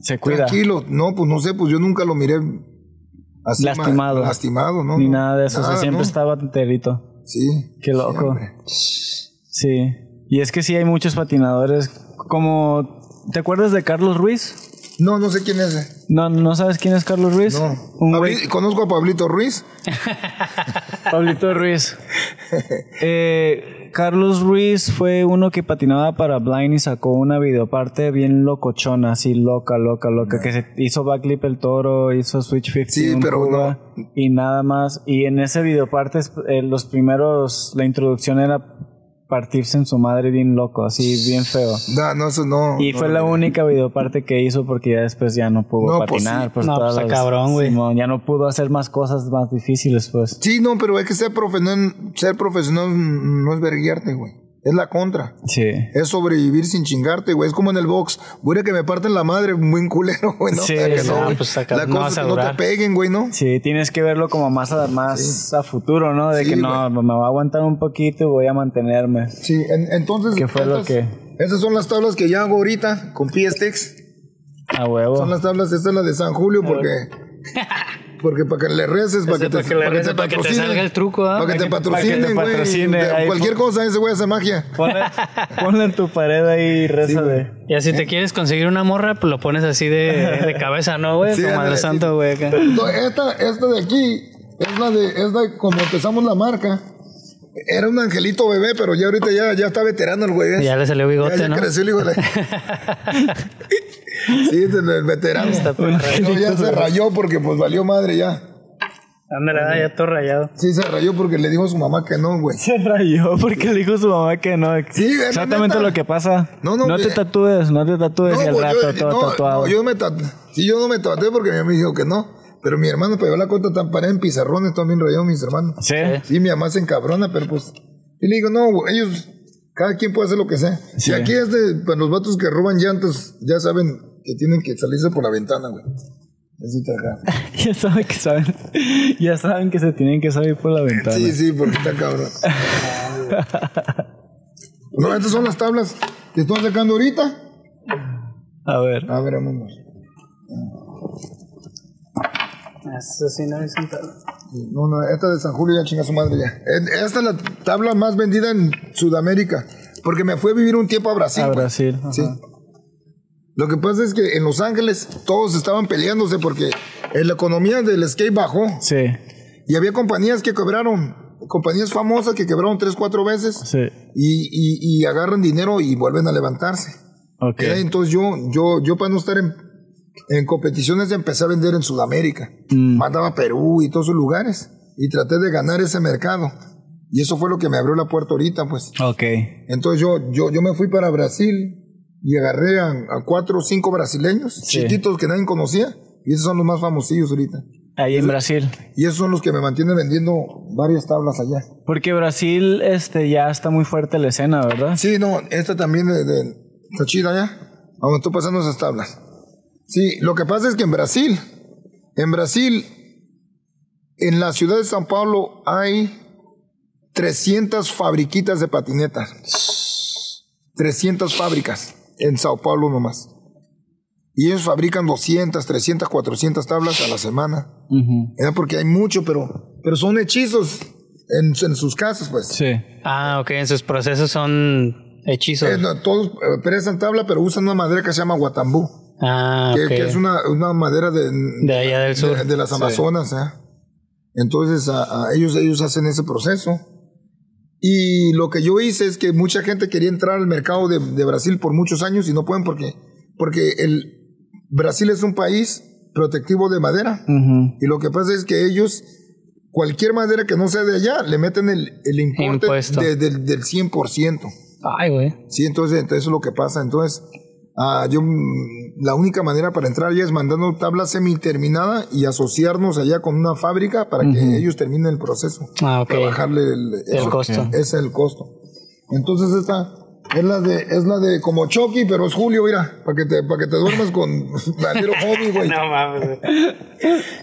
S2: se cuida.
S1: Tranquilo. No, pues no sé, pues yo nunca lo miré así. ma-
S2: Lastimado.
S1: Lastimado, ¿no?
S2: Ni nada de eso. o sea,
S1: nada,
S2: siempre
S1: ¿no?
S2: estaba enterito.
S1: Sí.
S2: Qué loco.
S1: siempre.
S2: Sí. Y es que sí hay muchos patinadores. Como... ¿Te acuerdas de Carlos Ruiz?
S1: No, no sé quién es.
S2: No, ¿no sabes quién es Carlos Ruiz?
S1: No.
S2: Un güey
S1: Pabli- Conozco a Pablito Ruiz.
S2: Pablito Ruiz. Eh, Carlos Ruiz fue uno que patinaba para Blind y sacó una videoparte bien locochona, así loca, loca, loca, que se hizo backflip el toro, hizo Switch 50
S1: Sí, pero
S2: Cuba, y nada más. Y en ese videoparte eh, los primeros, la introducción era partirse en su madre bien loco, así bien feo.
S1: No, no, eso no.
S2: Y
S1: no
S2: fue la única videoparte que hizo porque ya después ya no pudo
S1: No, pues
S2: patinar.
S1: sí.
S2: pues
S3: No,
S2: todas
S3: pues,
S2: las-
S3: cabrón, güey.
S2: Ya no pudo hacer más cosas más difíciles, pues.
S1: Sí, no, pero hay que ser profesional. Ser profesional no es verguiarte, güey. Es la contra.
S2: Sí.
S1: Es sobrevivir sin chingarte, güey. Es como en el box. A que me parten la madre, muy culero, güey, ¿no?
S2: Sí,
S1: que no, güey.
S3: pues, acá
S1: la
S3: no
S1: cosa es que no te peguen, güey, ¿no?
S2: Sí, tienes que verlo como más a, más a futuro, ¿no? De
S1: Sí,
S2: que no, me va a aguantar un poquito y voy a mantenerme.
S1: Sí, en- entonces.
S2: ¿Qué fue lo que-
S1: Esas son las tablas que ya hago ahorita con PSTX.
S2: A huevo.
S1: Son las tablas, esta es la de San Julio porque. Porque para que le reces, para que te,
S3: para que para que te salga el truco, ¿ah?
S1: Para que te
S2: Para que te
S1: patrocinen, güey.
S2: patrocine,
S1: De-
S2: ahí
S1: Cualquier cosa, ese güey hace magia.
S2: Ponle, ponle en tu pared ahí y reza de...
S3: Y así te quieres conseguir una morra, pues lo pones así de, de cabeza, ¿no, güey?
S1: Sí,
S3: Como Madre Santo, güey.
S1: Esta, esta de aquí es la de, es la, cuando empezamos la marca. Era un angelito bebé, pero ya ahorita ya, ya está veterano el güey. ¿ves?
S3: Ya le salió bigote,
S1: Ya, ya
S3: ¿no?
S1: creció el hijo de la- Sí, el veterano. No, ya se rayó porque pues valió madre ya.
S3: Ándale, ah, ya todo rayado.
S1: Sí, se rayó porque le dijo a su mamá que no, güey.
S2: Se rayó porque le dijo su mamá que no.
S1: Sí,
S2: Exactamente lo que pasa.
S1: No, no,
S2: No te
S1: eh,
S2: tatúes, no te tatúes y al
S1: pues,
S2: rato
S1: yo,
S2: todo
S1: no,
S2: tatuado.
S1: no, yo me tatué. Sí, yo no me tatué porque mi mamá me dijo que no. Pero mi hermano pegó la cuenta tan parada en pizarrones, también rayados mis hermanos.
S2: Sí.
S1: Sí, mi mamá se encabrona, pero pues. Y le digo, no, ellos, cada quien puede hacer lo que sea.
S2: Sí.
S1: Y aquí es de, pues los vatos que roban llantas, ya saben que tienen que salirse por la ventana, güey. Eso te acá.
S2: Ya saben que saben. Ya saben que se tienen que salir por la ventana.
S1: Sí, sí, porque está cabrón. no, estas son las tablas que estoy sacando ahorita.
S2: A ver.
S1: A ver, vámonos.
S3: Eso sí, no es un tal-
S1: No, no, esta de San Julio ya chinga su madre ya. Eh, Esta es la tabla más vendida en Sudamérica. Porque me fui a vivir un tiempo a Brasil.
S2: A. Brasil. ajá.
S1: Sí. Lo que pasa es que en Los Ángeles todos estaban peleándose porque la economía del skate bajó.
S2: Sí.
S1: Y había compañías que quebraron, compañías famosas que quebraron tres, cuatro veces
S2: Sí.
S1: y, y- y agarran dinero y vuelven a levantarse.
S2: Ok.
S1: Eh, Entonces yo, yo, yo para no estar en, en competiciones empecé a vender en Sudamérica.
S2: Mm.
S1: Mandaba a Perú y todos esos lugares. Y traté de ganar ese mercado. Y eso fue lo que me abrió la puerta ahorita, pues.
S2: Ok.
S1: Entonces yo, yo, yo me fui para Brasil y agarré a, a cuatro o cinco brasileños,
S2: Sí.
S1: chiquitos que nadie conocía. Y esos son los más famosillos ahorita.
S2: Ahí en Brasil.
S1: Y esos son los que me mantienen vendiendo varias tablas allá.
S2: Porque Brasil este, ya está muy fuerte la escena, ¿verdad?
S1: Sí, no, esta también de, de- está chida ya. Vamos, estoy pasando esas tablas. Sí, lo que pasa es que en Brasil, en Brasil, en la ciudad de San Paulo hay 300 fabriquitas de patinetas. 300 fábricas en Sao Paulo nomás. Y ellos fabrican 200, 300, 400 tablas a la semana.
S2: Ujú.
S1: Era porque hay mucho, pero, pero son hechizos en, en sus casas, pues.
S2: Sí.
S3: Ah, ok, en sus procesos son hechizos.
S1: Eh, no, todos eh, prestan tabla, pero usan una madera que se llama guatambú,
S3: ah,
S1: que, es una, una madera de,
S3: De allá del sur.
S1: de, de las Amazonas. ¿eh? Entonces, a- a ellos, ellos hacen ese proceso. Y lo que yo hice es que mucha gente quería entrar al mercado de, de Brasil por muchos años y no pueden porque, porque el Brasil es un país protectivo de madera. Y lo que pasa es que ellos, cualquier madera que no sea de allá, le meten el, el importe
S3: Impuesto.
S1: de- del, del 100%.
S3: Ay, güey.
S1: Sí, entonces, entonces eso es lo que pasa. Entonces, ah, yo, mm, la única manera para entrar allá es mandando tabla semi-terminada y asociarnos allá con una fábrica para que ellos terminen el proceso.
S3: Ah, ok.
S1: Para bajarle el,
S3: costo.
S1: Ese es el costo. Entonces, esta es la de, es la de como Chucky, pero es Julio, mira, para que te, para que te duermas con Little Homie, güey.
S3: No mames.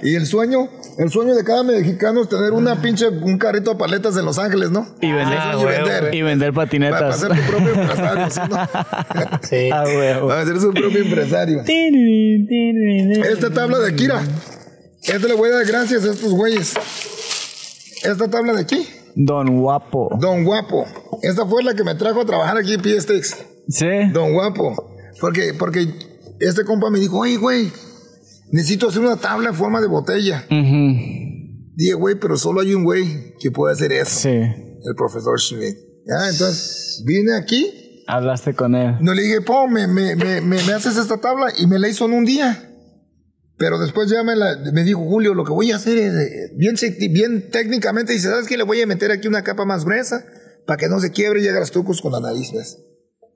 S1: Y el sueño, el sueño de cada mexicano es tener una pinche, un carrito de paletas en Los Ángeles, ¿no?
S2: Y vender,
S3: Ah,
S1: y vender.
S2: y vender
S1: Para, para
S2: patinetas.
S1: ser tu propio empresario, ¿sí, no?
S3: Sí.
S2: Ah, huevo.
S1: Para ser su propio empresario. Esta tabla de Kira. Esta le voy a dar gracias a estos güeyes. Esta tabla de aquí.
S2: Don Guapo.
S1: Don Guapo. Esta fue la que me trajo a trabajar aquí en PSTX.
S2: Sí.
S1: Don Guapo. Porque, porque este compa me dijo, oye, güey, necesito hacer una tabla en forma de botella.
S2: Ujú.
S1: Dije, güey, pero solo hay un güey que puede hacer eso.
S2: Sí.
S1: El profesor Schmidt. Ya, entonces, vine aquí.
S2: Hablaste con él.
S1: No le dije, po, me, me, me, me, me haces esta tabla y me la hizo en un día. Pero después ya me, la- me dijo Julio, lo que voy a hacer es, eh, bien, bien técnicamente, dice, ¿sabes qué? Le voy a meter aquí una capa más gruesa para que no se quiebre y haga los trucos con la nariz, ¿ves?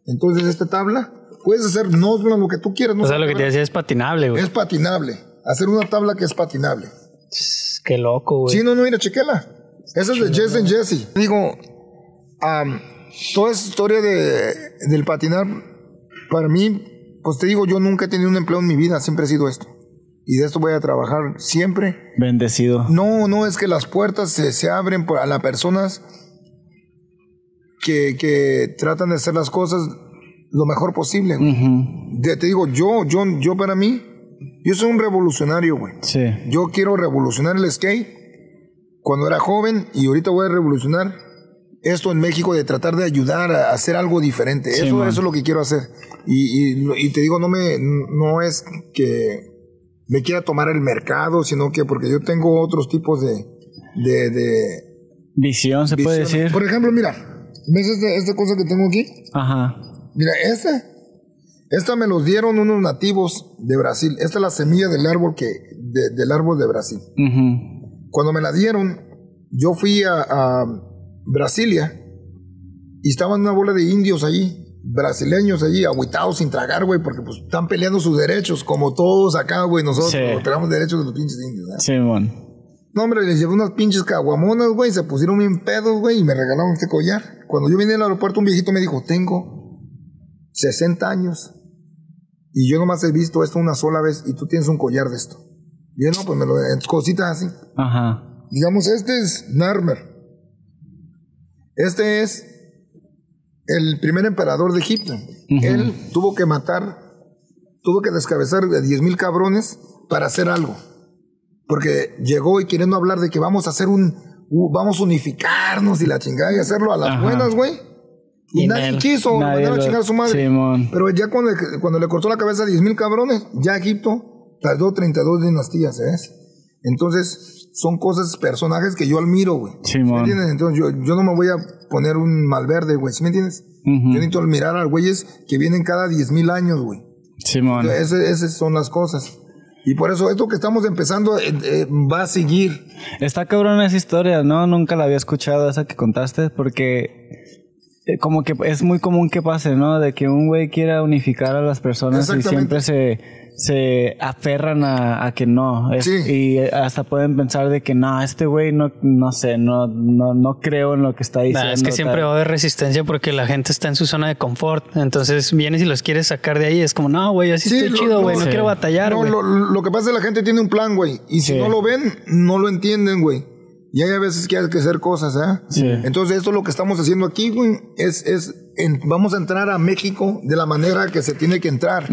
S1: Entonces esta tabla, puedes hacer no lo que tú quieras. No
S3: O sea, lo que te decía es patinable, güey.
S1: Es patinable. Hacer una tabla que es patinable.
S3: Qué loco, güey.
S1: Sí, no, no, mira, chequela. Esa es de Jess and Jesse. Digo, toda esa historia de, del patinar, para mí, pues te digo, yo nunca he tenido un empleo en mi vida, siempre he sido esto. Y de esto voy a trabajar siempre.
S2: Bendecido.
S1: No, no es que las puertas se, se abren a las personas que, que tratan de hacer las cosas lo mejor posible. te digo, yo, yo, yo para mí, yo soy un revolucionario, güey.
S2: Sí.
S1: Yo quiero revolucionar el skate cuando era joven y ahorita voy a revolucionar esto en México de tratar de ayudar a hacer algo diferente.
S2: Sí,
S1: eso,
S2: man.
S1: eso es lo que quiero hacer. Y, y y te digo, no, me, no es que me quiera tomar el mercado, sino que porque yo tengo otros tipos de... de, de
S2: Visión, se puede decir.
S1: Por ejemplo, mira, ¿ves esta, esta cosa que tengo aquí?
S2: Ajá.
S1: Mira, esta, esta me los dieron unos nativos de Brasil. Esta es la semilla del árbol que, de- del árbol de Brasil. Cuando me la dieron, yo fui a, a Brasilia y estaban una bola de indios allí, brasileños allí, agüitados sin tragar, güey, porque pues están peleando sus derechos, como todos acá, güey, nosotros
S2: Sí.
S1: tenemos derechos de los pinches indios, ¿verdad?
S2: Simón.
S1: No, hombre, les llevé unas pinches caguamonas, güey, se pusieron bien pedos, güey, y me regalaron este collar. Cuando yo vine al aeropuerto, un viejito me dijo, tengo 60 años y yo nomás he visto esto una sola vez y tú tienes un collar de esto. Y yo, no, pues me lo... Cositas así.
S2: Ajá.
S1: Digamos, este es Narmer. Este es el primer emperador de Egipto. Él tuvo que matar, tuvo que descabezar de 10 mil cabrones para hacer algo. Porque llegó y queriendo hablar de que vamos a hacer un, vamos a unificarnos y la chingada y hacerlo a las
S2: Ajá.
S1: buenas, güey. Y,
S3: Y
S1: nadie quiso,
S2: Nadie
S1: mandaron a chingar a su madre.
S2: Simón.
S1: Pero ya cuando, cuando le cortó la cabeza a 10 mil cabrones, ya Egipto tardó 32 dinastías, ¿ves? Entonces, son cosas, personajes que yo admiro, güey. ¿Sí
S2: Simón.
S1: me entiendes? Entonces, yo, yo no me voy a poner un malverde, güey. ¿Sí me entiendes?
S2: Ujú.
S1: Yo necesito admirar a güeyes que vienen cada 10 mil años, güey.
S2: Simón.
S1: Ese- Esas son las cosas. Y por eso, esto que estamos empezando eh, eh, va a seguir.
S2: Está cabrón esa historia, ¿no? Nunca la había escuchado esa que contaste porque eh, como que es muy común que pase, ¿no? De que un güey quiera unificar a las personas y siempre se, se aferran a, a que no. Es-
S1: Sí.
S2: Y hasta pueden pensar de que no, este güey no, no sé, no, no, no creo en lo que está diciendo.
S3: Nah, es que siempre
S2: tal.
S3: va a haber resistencia porque la gente está en su zona de confort. Entonces vienes y los quieres sacar de ahí. Es como, no, güey, así
S1: Sí,
S3: estoy
S1: lo-
S3: chido, güey. No
S2: sí.
S3: quiero batallar,
S1: No,
S3: güey.
S1: lo, lo que pasa es que la gente tiene un plan, güey. Y si
S2: Sí.
S1: no lo ven, no lo entienden, güey. Y hay a veces que hay que hacer cosas, ¿eh?
S2: Sí.
S1: Entonces, esto es lo que estamos haciendo aquí, güey. Es, es en- vamos a entrar a México de la manera que se tiene que entrar.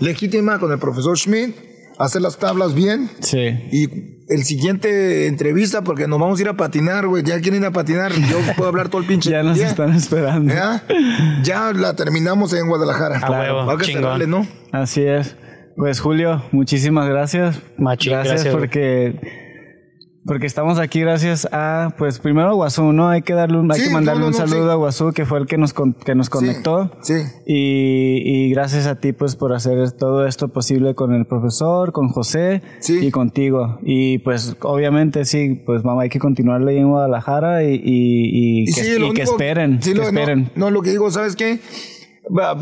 S1: Legítima con el profesor Schmidt, hacer las tablas bien.
S2: Sí.
S1: Y el siguiente entrevista, porque nos vamos a ir a patinar, güey. Ya quieren ir a patinar. Yo puedo hablar todo el pinche
S2: Ya nos
S1: día.
S2: están esperando.
S1: ¿Ya? Ya la terminamos en Guadalajara.
S3: A huevo,
S1: Va que
S3: chingón.
S1: cerrarle, ¿no?
S2: Así es. Pues Julio, muchísimas gracias.
S3: Machín,
S2: gracias,
S3: gracias, güey.
S2: porque Porque estamos aquí gracias a, pues primero a Guazú, ¿no? Hay que darle un, hay que mandarle
S1: no, no,
S2: un saludo
S1: sí.
S2: a Guazú, que fue el que nos, con- que nos conectó.
S1: Sí.
S2: Y, y gracias a ti, pues, por hacer todo esto posible con el profesor, con José
S1: Sí.
S2: y contigo. Y pues, obviamente, sí, pues, mamá, hay que continuarle ahí en Guadalajara y, y, y
S1: Y
S2: que, que esperen,
S1: sí,
S2: que
S1: lo- no,
S2: esperen.
S1: No, lo que digo, ¿sabes qué?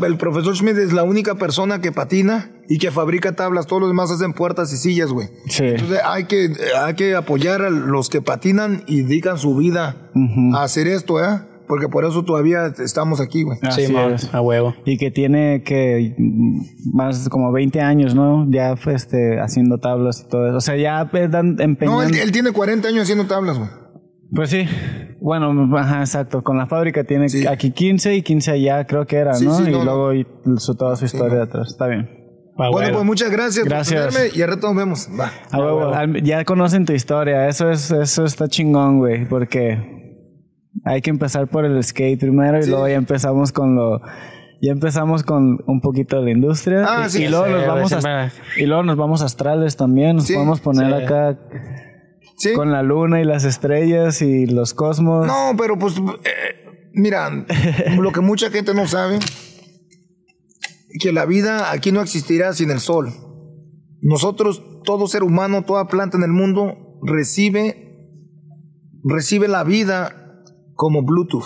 S1: El profesor Schmidt es la única persona que patina y que fabrica tablas. Todos los demás hacen puertas y sillas, güey.
S2: Sí.
S1: Entonces hay que, hay que apoyar a los que patinan y dedican su vida a hacer esto, ¿eh? Porque por eso todavía estamos aquí, güey.
S2: Así
S3: Sí,
S2: es.
S3: a huevo.
S2: Y que tiene que mm, más como 20 años, ¿no? Ya fue, este, haciendo tablas y todo eso. O sea, ya dan empeñando.
S1: No, él, él tiene 40 años haciendo tablas, güey.
S2: Pues sí. Bueno, ajá, exacto. Con la fábrica tiene
S1: Sí.
S2: aquí 15 y 15 allá, creo que era,
S1: Sí,
S2: ¿no?
S1: sí,
S2: y
S1: no,
S2: luego y su, toda su historia de atrás. Está bien.
S3: A
S1: bueno, pues muchas gracias,
S2: Gracias.
S1: por tenerme y al rato nos vemos. Va.
S2: A huevo, al- ya conocen tu historia. Eso es, eso está chingón, güey. Porque hay que empezar por el skate primero y
S1: Sí.
S2: luego ya empezamos con lo. Ya empezamos con un poquito de la industria.
S1: Ah,
S2: y,
S1: sí,
S2: y luego
S3: sí,
S2: nos vamos a, y luego nos vamos a astrales también. Nos
S1: Sí,
S2: podemos poner
S3: sí.
S2: acá
S1: Sí.
S2: con la luna y las estrellas y los cosmos.
S1: No, pero pues, eh, mira, lo que mucha gente no sabe, que la vida aquí no existirá sin el sol. Nosotros, todo ser humano, toda planta en el mundo, recibe, recibe la vida como Bluetooth.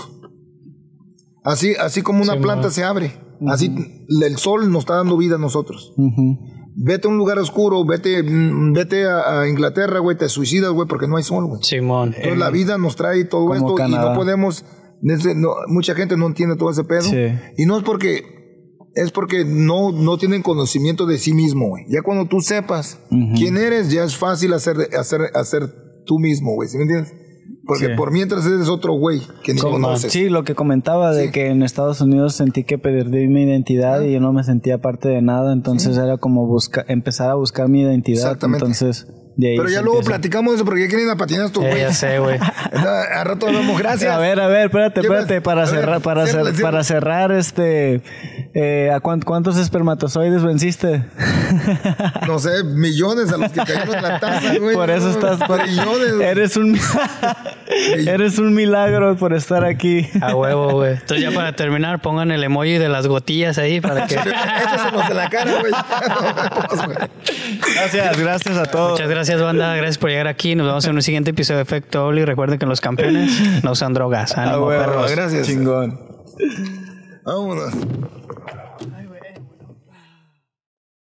S1: Así, así como una
S3: Sí,
S1: planta se abre. Así el sol nos está dando vida a nosotros. Vete a un lugar oscuro, vete, mm, vete a, a Inglaterra, güey, te suicidas, güey, porque no hay sol, güey.
S3: Simón.
S1: Entonces la vida nos trae todo esto y no podemos, no- mucha gente no entiende todo ese pedo.
S2: Sí.
S1: Y no es porque, es porque no, no tienen conocimiento de sí mismo, güey. Ya cuando tú sepas quién eres, ya es fácil hacer, hacer, hacer tú mismo, güey. ¿Sí me entiendes? Porque
S2: Sí.
S1: por mientras eres otro güey que ni conoces.
S2: Sí, lo que comentaba de
S1: Sí.
S2: que en Estados Unidos sentí que perdí mi identidad y yo no me sentía parte de nada, entonces era como buscar, empezar a buscar mi identidad.
S1: Exactamente.
S2: Entonces, de ahí
S1: Pero ya luego
S2: empieza.
S1: platicamos de eso porque ya quieren ir a patinar estos
S3: Eh,
S1: güeyes.
S3: ya sé, güey.
S1: A rato vemos, gracias.
S2: A ver, a ver, espérate,
S1: ¿Qué
S2: espérate, para
S1: ver,
S2: cerrar, para, cer- para cerrar, este, eh, ¿a cuán- cuántos espermatozoides venciste?
S1: No sé, millones a los que cayeron en la taza, güey.
S2: por eso estás, por-
S1: Millones. güey.
S2: eres un, eres un milagro por estar aquí.
S3: A huevo, güey. Entonces ya para terminar, pongan el emoji de las gotillas ahí para que...
S1: Échaselos en la cara, güey. No, güey.
S2: Gracias, gracias a todos.
S3: Muchas gracias, banda. Gracias por llegar aquí. Nos vemos en un siguiente episodio de Efecto Oli. Recuerden que los campeones no usan drogas.
S2: Ah,
S3: Ánimo,
S2: huevo,
S3: perros.
S1: gracias.
S2: Chingón.
S1: Vámonos.